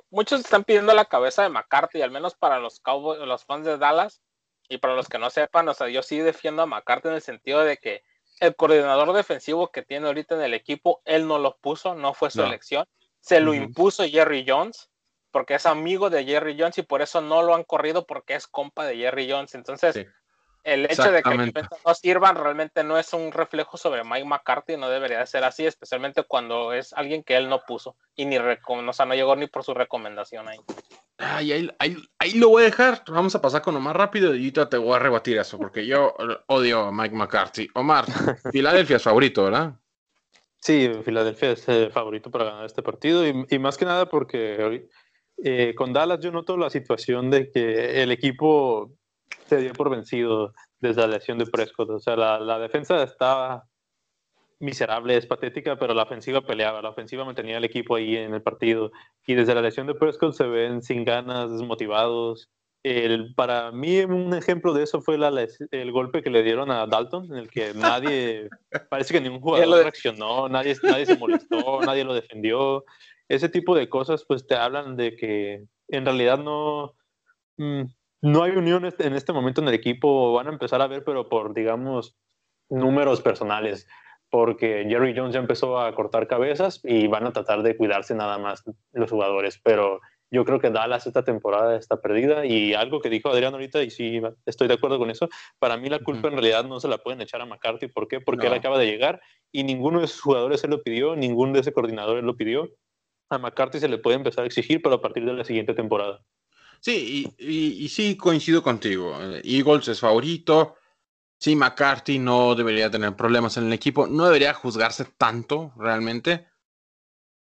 muchos están pidiendo la cabeza de McCarthy, al menos para los Cowboys, los fans de Dallas, y para los que no sepan, o sea, yo sí defiendo a McCarthy en el sentido de que el coordinador defensivo que tiene ahorita en el equipo, él no lo puso, no fue su elección, se lo impuso Jerry Jones, porque es amigo de Jerry Jones y por eso no lo han corrido porque es compa de Jerry Jones. Entonces, el hecho de que no sirvan realmente no es un reflejo sobre Mike McCarthy, no debería ser así, especialmente cuando es alguien que él no puso y ni o sea, no llegó ni por su recomendación ahí. Ay, ahí, lo voy a dejar. Vamos a pasar con Omar rápido y te voy a rebatir eso, porque yo odio a Mike McCarthy. Omar, Filadelfia es favorito, ¿verdad? Sí, Filadelfia es el favorito para ganar este partido y, más que nada porque eh, con Dallas yo noto la situación de que el equipo se dio por vencido desde la lesión de Prescott. O sea, la, defensa estaba miserable, es patética, pero la ofensiva peleaba, la ofensiva mantenía al equipo ahí en el partido. Y desde la lesión de Prescott se ven sin ganas, desmotivados. El, para mí un ejemplo de eso fue la, el golpe que le dieron a Dalton, en el que <laughs> nadie, parece que ningún jugador reaccionó, nadie, nadie se molestó, <laughs> nadie lo defendió. Ese tipo de cosas pues te hablan de que en realidad no, mm, no hay unión en este momento en el equipo, van a empezar a ver, pero por, digamos, números personales, porque Jerry Jones ya empezó a cortar cabezas y van a tratar de cuidarse nada más los jugadores, pero yo creo que Dallas esta temporada está perdida y algo que dijo Adrián ahorita, y sí, estoy de acuerdo con eso, para mí la culpa en realidad no se la pueden echar a McCarthy, ¿por qué? Porque él acaba de llegar y ninguno de sus jugadores se lo pidió, ninguno de ese coordinadores lo pidió. A McCarthy se le puede empezar a exigir, pero a partir de la siguiente temporada. Sí, y, sí coincido contigo. Eagles es favorito. Sí, McCarthy no debería tener problemas en el equipo. No debería juzgarse tanto, realmente.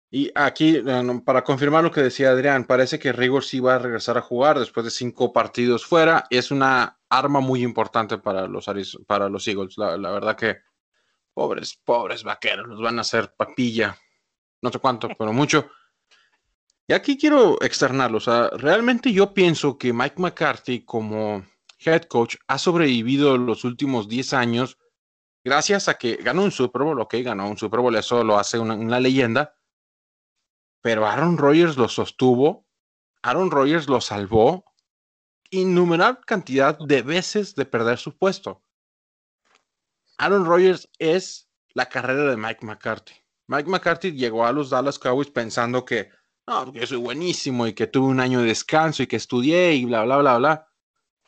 Y aquí, para confirmar lo que decía Adrián, parece que Rigor sí va a regresar a jugar después de cinco partidos fuera. Es una arma muy importante para los, para los Eagles. La, la verdad que, pobres, pobres vaqueros, los van a hacer papilla. No sé cuánto, pero mucho. Y aquí quiero externarlo. O sea, realmente yo pienso que Mike McCarthy como head coach ha sobrevivido los últimos 10 años gracias a que ganó un Super Bowl. Ok, ganó un Super Bowl, eso lo hace una, leyenda. Pero Aaron Rodgers lo sostuvo. Aaron Rodgers lo salvó innumerable cantidad de veces de perder su puesto. Aaron Rodgers es la carrera de Mike McCarthy. Mike McCarthy llegó a los Dallas Cowboys pensando que no, porque soy buenísimo y que tuve un año de descanso y que estudié y bla, bla, bla, bla.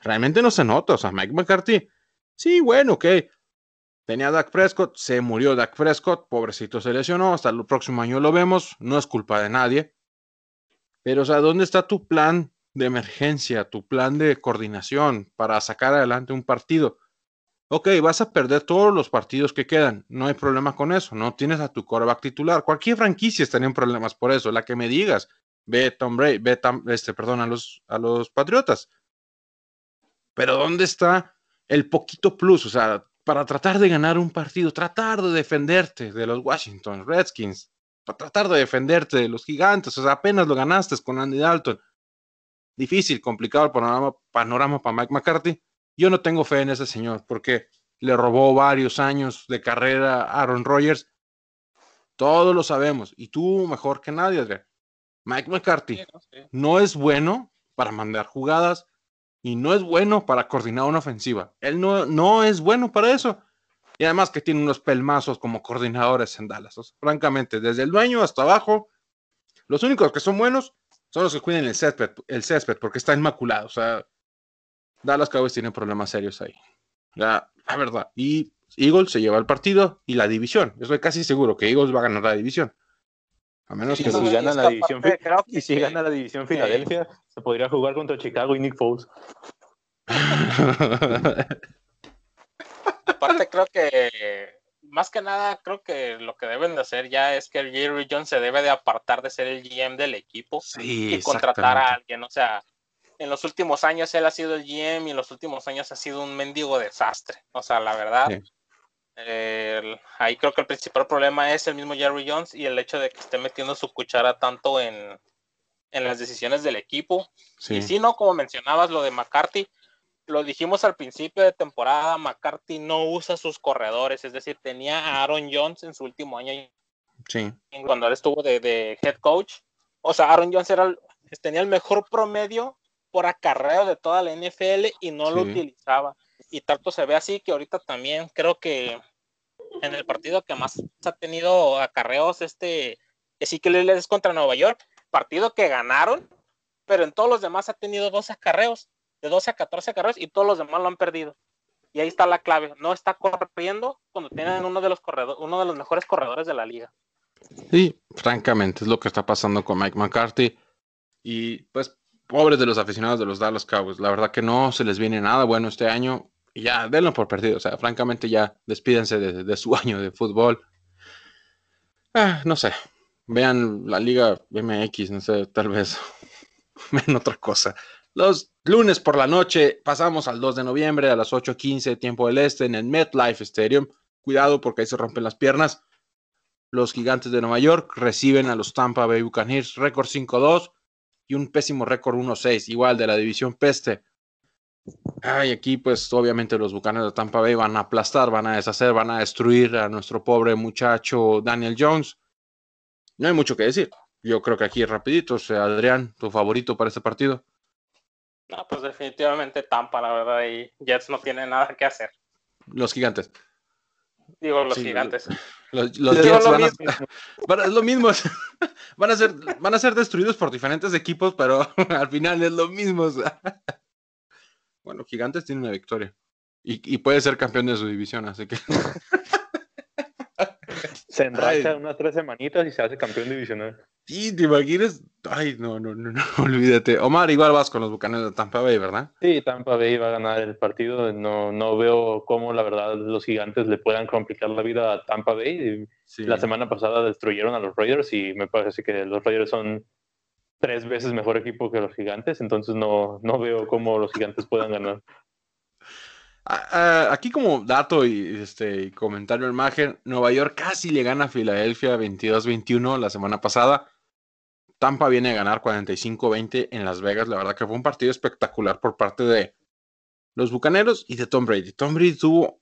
Realmente no se nota. O sea, Mike McCarthy, sí, bueno, ok. Tenía a Dak Prescott, se murió Dak Prescott, pobrecito se lesionó, hasta el próximo año lo vemos, no es culpa de nadie. Pero, o sea, ¿dónde está tu plan de emergencia, tu plan de coordinación para sacar adelante un partido? Ok, vas a perder todos los partidos que quedan, no hay problema con eso, no tienes a tu coreback titular. Cualquier franquicia estaría en problemas por eso, la que me digas, ve Tom Brady, ve este, perdón, a los, a los Patriotas. Pero ¿dónde está el poquito plus? O sea, para tratar de ganar un partido, tratar de defenderte de los Washington Redskins, para tratar de defenderte de los gigantes, o sea, apenas lo ganaste con Andy Dalton. Difícil, complicado el panorama, panorama para Mike McCarthy. Yo no tengo fe en ese señor porque le robó varios años de carrera a Aaron Rodgers. Todos lo sabemos. Y tú mejor que nadie, Adrián. Mike McCarthy no es bueno para mandar jugadas y no es bueno para coordinar una ofensiva. Él no, no es bueno para eso. Y además que tiene unos pelmazos como coordinadores en Dallas. francamente, desde el dueño hasta abajo, los únicos que son buenos son los que cuiden el césped, el césped porque está inmaculado. O sea, Dallas Cowboys tiene problemas serios ahí. La, la verdad. Y Eagles se lleva el partido y la división. Estoy casi seguro que Eagles va a ganar la división. A menos que si gana la división y si gana la división Filadelfia, se podría jugar contra Chicago y Nick Foles. <laughs> Aparte creo que más que nada creo que lo que deben de hacer ya es que Jerry Jones se debe de apartar de ser el GM del equipo y contratar a alguien, o sea, en los últimos años él ha sido el GM y en los últimos años ha sido un mendigo desastre. O sea, la verdad, ahí creo que el principal problema es el mismo Jerry Jones y el hecho de que esté metiendo su cuchara tanto en, en las decisiones del equipo. Y si no, como mencionabas lo de McCarthy, lo dijimos al principio de temporada, McCarthy no usa sus corredores, es decir, tenía a Aaron Jones en su último año. Sí. Cuando él estuvo de, de head coach. O sea, Aaron Jones era, tenía el mejor promedio por acarreo de toda la NFL y no lo utilizaba. Y tanto se ve así que ahorita también creo que en el partido que más ha tenido acarreos este Ezequiel es contra Nueva York, partido que ganaron, pero en todos los demás ha tenido 12 acarreos, de 12 a 14 acarreos y todos los demás lo han perdido. Y ahí está la clave, no está corriendo cuando tienen uno de los corredores, uno de los mejores corredores de la liga. Sí, francamente es lo que está pasando con Mike McCarthy. Y pues pobres de los aficionados de los Dallas Cowboys. La verdad que no se les viene nada bueno este año. Ya, denlo por perdido. O sea, francamente ya despídense de, su <laughs> año de fútbol. Ah, no sé. Vean la Liga MX, no sé, tal vez. <laughs> Vean otra cosa. Los lunes por la noche pasamos al 2 de noviembre a las 8:15 tiempo del este en el MetLife Stadium. Cuidado porque ahí se rompen las piernas. Los gigantes de Nueva York reciben a los Tampa Bay Buccaneers, récord 5-2 y un pésimo récord 1-6, igual de la división peste. Ay, aquí pues obviamente los bucanes de Tampa Bay van a aplastar, van a deshacer, van a destruir a nuestro pobre muchacho Daniel Jones. No hay mucho que decir. Yo creo que aquí rapidito, o sea, Adrián, tu favorito para este partido. No, pues definitivamente Tampa, la verdad, y Jets no tiene nada que hacer. Los gigantes. Digo, los gigantes. Los, Jets van a, es lo mismo. <laughs> Van a, ser, van a ser destruidos por diferentes equipos, pero <laughs> al final es lo mismo. Bueno, Gigantes tiene una victoria. Y, puede ser campeón de su división, así que. <laughs> Se enracha unas tres semanitas y se hace campeón divisional. Sí, te imaginas. Ay, no, no, no, no, <laughs> olvídate. Omar, igual vas con los bucanes de Tampa Bay, ¿verdad? Sí, Tampa Bay va a ganar el partido. No, no veo cómo, la verdad, los gigantes le puedan complicar la vida a Tampa Bay. La semana pasada destruyeron a los Raiders y me parece que los Raiders son tres veces mejor equipo que los gigantes. Entonces no, no veo cómo los gigantes puedan ganar. Aquí como dato y este comentario imagen, Nueva York casi le gana a Filadelfia 22-21 la semana pasada. Tampa viene a ganar 45-20 en Las Vegas. La verdad que fue un partido espectacular por parte de los Bucaneros y de Tom Brady. Tom Brady tuvo,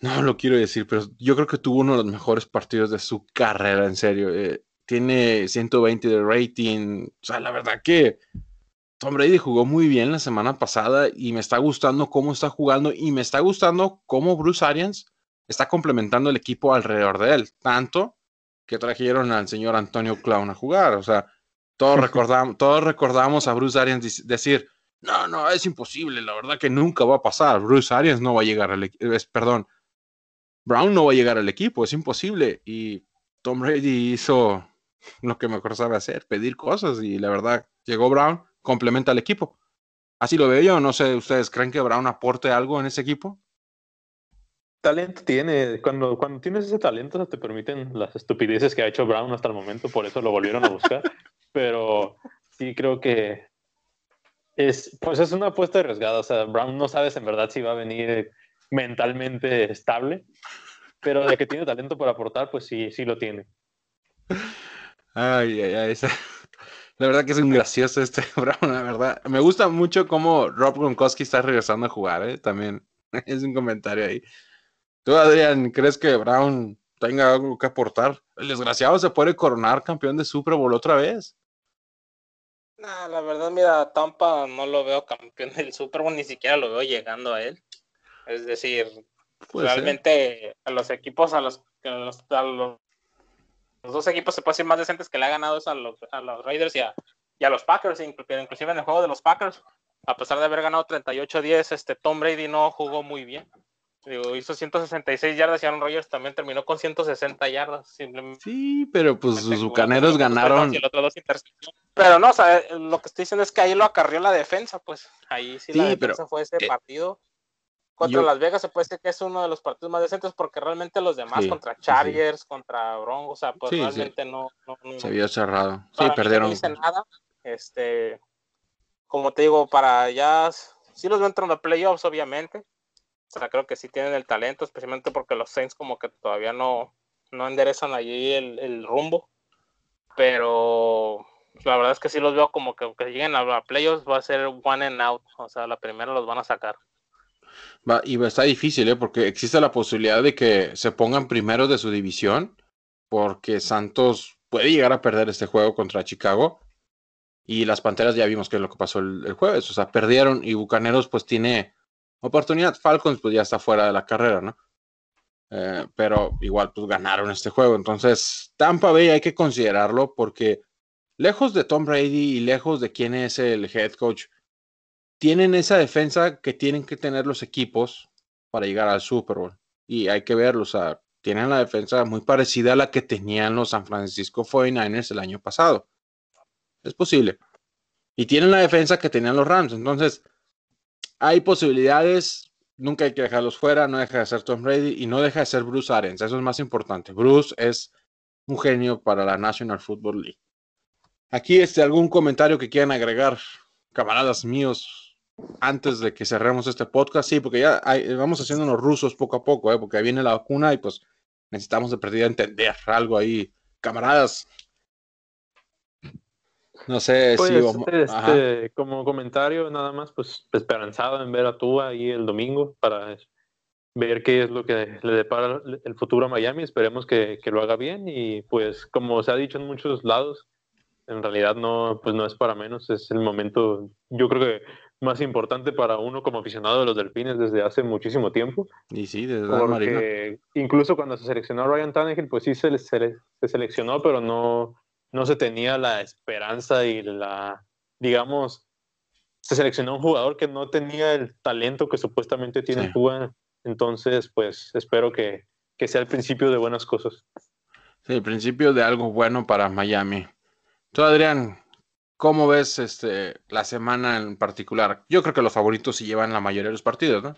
no lo quiero decir, pero yo creo que tuvo uno de los mejores partidos de su carrera, en serio. Eh, tiene 120 de rating. O sea, la verdad que Tom Brady jugó muy bien la semana pasada y me está gustando cómo está jugando y me está gustando cómo Bruce Arians está complementando el equipo alrededor de él. Tanto que trajeron al señor Antonio Clown a jugar. O sea, todos recordamos, todos recordamos a Bruce Arians decir, no, no, es imposible, la verdad que nunca va a pasar. Bruce Arians no va a llegar al equipo, perdón, Brown no va a llegar al equipo, es imposible. Y Tom Brady hizo lo que mejor sabe hacer, pedir cosas. Y la verdad, llegó Brown, complementa al equipo. Así lo veo yo, no sé, ¿ustedes creen que Brown aporte algo en ese equipo? talento tiene. Cuando, cuando tienes ese talento, te permiten las estupideces que ha hecho Brown hasta el momento, por eso lo volvieron a buscar. <laughs> Pero sí creo que es, pues es una apuesta arriesgada. O sea, Brown no sabes en verdad si va a venir mentalmente estable, pero de que tiene talento para aportar, pues sí, sí lo tiene. <laughs> Ay, ay, ay. La verdad que es un gracioso este <laughs> Brown, la verdad. Me gusta mucho cómo Rob Gronkowski está regresando a jugar, ¿eh? También <laughs> es un comentario ahí. ¿Tú, Adrián, crees que Brown tenga algo que aportar? El desgraciado se puede coronar campeón de Super Bowl otra vez. Nah, la verdad, mira, Tampa no lo veo campeón del Super Bowl, ni siquiera lo veo llegando a él. Es decir, realmente a los equipos, a los, a los, los, dos equipos se puede decir más decentes que le ha ganado es a los, a los Raiders y a, y a los Packers, inclusive en el juego de los Packers, a pesar de haber ganado 38-10, este Tom Brady no jugó muy bien. Digo, hizo 166 yardas y Aaron Rodgers también terminó con 160 yardas. Simplemente sí, pero pues sus bucaneros ganaron. pero no, o sea, lo que estoy diciendo es que ahí lo acarrió la defensa, pues ahí sí, la defensa fue ese eh, partido. Contra Las Vegas se puede decir que es uno de los partidos más decentes porque realmente los demás, contra Chargers, contra Broncos, o sea, pues realmente no, Se vio cerrado. Sí, perdieron. No hice nada. Este, como te digo, para ya, sí los veo entrando a playoffs, obviamente o sea, creo que sí tienen el talento, especialmente porque los Saints como que todavía no, no enderezan allí el, rumbo. Pero la verdad es que sí los veo como que aunque lleguen a, playoffs va a ser one and out. O sea, la primera los van a sacar. Va, y está difícil, ¿eh? porque existe la posibilidad de que se pongan primeros de su división, porque Santos puede llegar a perder este juego contra Chicago. Y las Panteras ya vimos que es lo que pasó el, jueves, o sea, perdieron y Bucaneros pues tiene oportunidad. Falcons pues ya está fuera de la carrera, ¿no? Eh, pero igual pues ganaron este juego. Entonces, Tampa Bay hay que considerarlo porque lejos de Tom Brady y lejos de quién es el head coach, tienen esa defensa que tienen que tener los equipos para llegar al Super Bowl. Y hay que verlo, o sea, tienen la defensa muy parecida a la que tenían los San Francisco 49ers el año pasado. Es posible. Y tienen la defensa que tenían los Rams. Entonces, hay posibilidades, nunca hay que dejarlos fuera, no deja de ser Tom Brady y no deja de ser Bruce Arians, eso es más importante. Bruce es un genio para la National Football League. Aquí este, algún comentario que quieran agregar, camaradas míos, antes de que cerremos este podcast, sí, porque ya vamos haciendo unos rusos poco a poco, ¿eh? porque ahí viene la vacuna y pues necesitamos de perdida entender algo ahí. Camaradas, no sé pues, si este, como comentario, nada más, pues esperanzado en ver a Tua ahí el domingo para ver qué es lo que le depara el futuro a Miami. Esperemos que, que, lo haga bien y pues como se ha dicho en muchos lados, en realidad no, pues no es para menos, es el momento, yo creo que más importante para uno como aficionado de los Delfines desde hace muchísimo tiempo. Y sí, desde incluso cuando se seleccionó Ryan Tannehill, pues sí se, se, se seleccionó, pero no no se tenía la esperanza y la, digamos, se seleccionó un jugador que no tenía el talento que supuestamente tiene sí. Entonces, pues espero que, que, sea el principio de buenas cosas. Sí, el principio de algo bueno para Miami. Tú, Adrián, ¿cómo ves este, la semana en particular? Yo creo que los favoritos sí llevan la mayoría de los partidos, ¿no?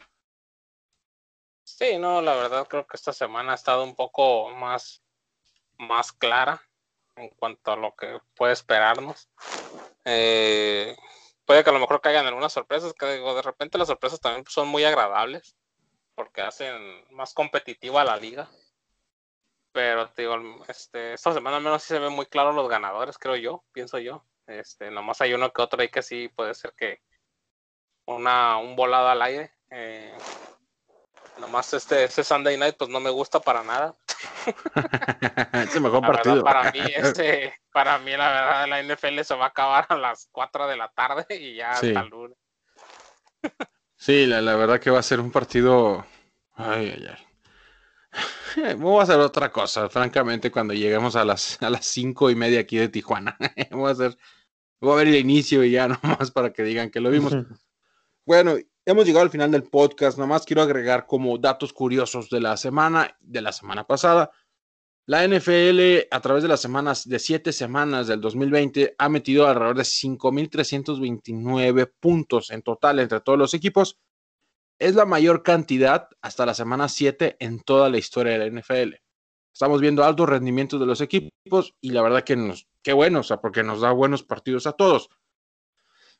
Sí, no, la verdad creo que esta semana ha estado un poco más, más clara en cuanto a lo que puede esperarnos. Eh, puede que a lo mejor caigan algunas sorpresas, que de repente las sorpresas también son muy agradables, porque hacen más competitiva la liga. Pero digo, este, esta semana al menos sí se ven muy claros los ganadores, creo yo, pienso yo. Este, nomás hay uno que otro ahí que sí puede ser que una, un volado al aire. Eh, nomás este, ese Sunday night pues no me gusta para nada. <laughs> mejor <laughs> partido. para mí, <laughs> este, para mí, la verdad, la NFL se va a acabar a las 4 de la tarde y ya hasta el lunes. sí, la, la, verdad que va a ser un partido. Ay, ay, ay. Vamos a hacer otra cosa, francamente, cuando lleguemos a las, a las cinco y media aquí de Tijuana. Vamos a hacer. Voy a ver el inicio y ya <laughs> nomás para que digan que lo vimos. bueno, hemos llegado al final del podcast. Nada más quiero agregar como datos curiosos de la semana, de la semana pasada. La NFL, a través de las semanas, de siete semanas del 2020, ha metido alrededor de 5.329 puntos en total entre todos los equipos. Es la mayor cantidad hasta la semana 7 en toda la historia de la NFL. Estamos viendo altos rendimientos de los equipos y la verdad que nos, qué bueno, o sea, porque nos da buenos partidos a todos.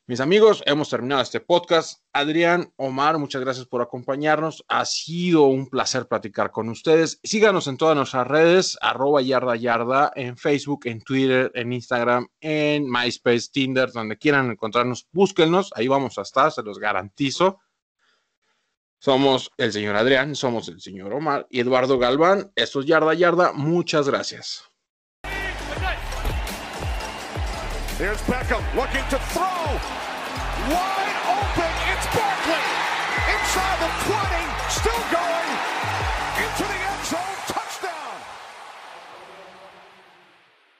Mis amigos, hemos terminado este podcast. Adrián, Omar, muchas gracias por acompañarnos. Ha sido un placer platicar con ustedes. Síganos en todas nuestras redes, arroba yarda yarda, en Facebook, en Twitter, en Instagram, en MySpace, Tinder, donde quieran encontrarnos, búsquenos. Ahí vamos a estar, se los garantizo. Somos el señor Adrián, somos el señor Omar y Eduardo Galván. Esto es Yarda Yarda. Muchas gracias. Here's Beckham looking to throw. Wide open. It's Barkley. Inside the 20. Still going.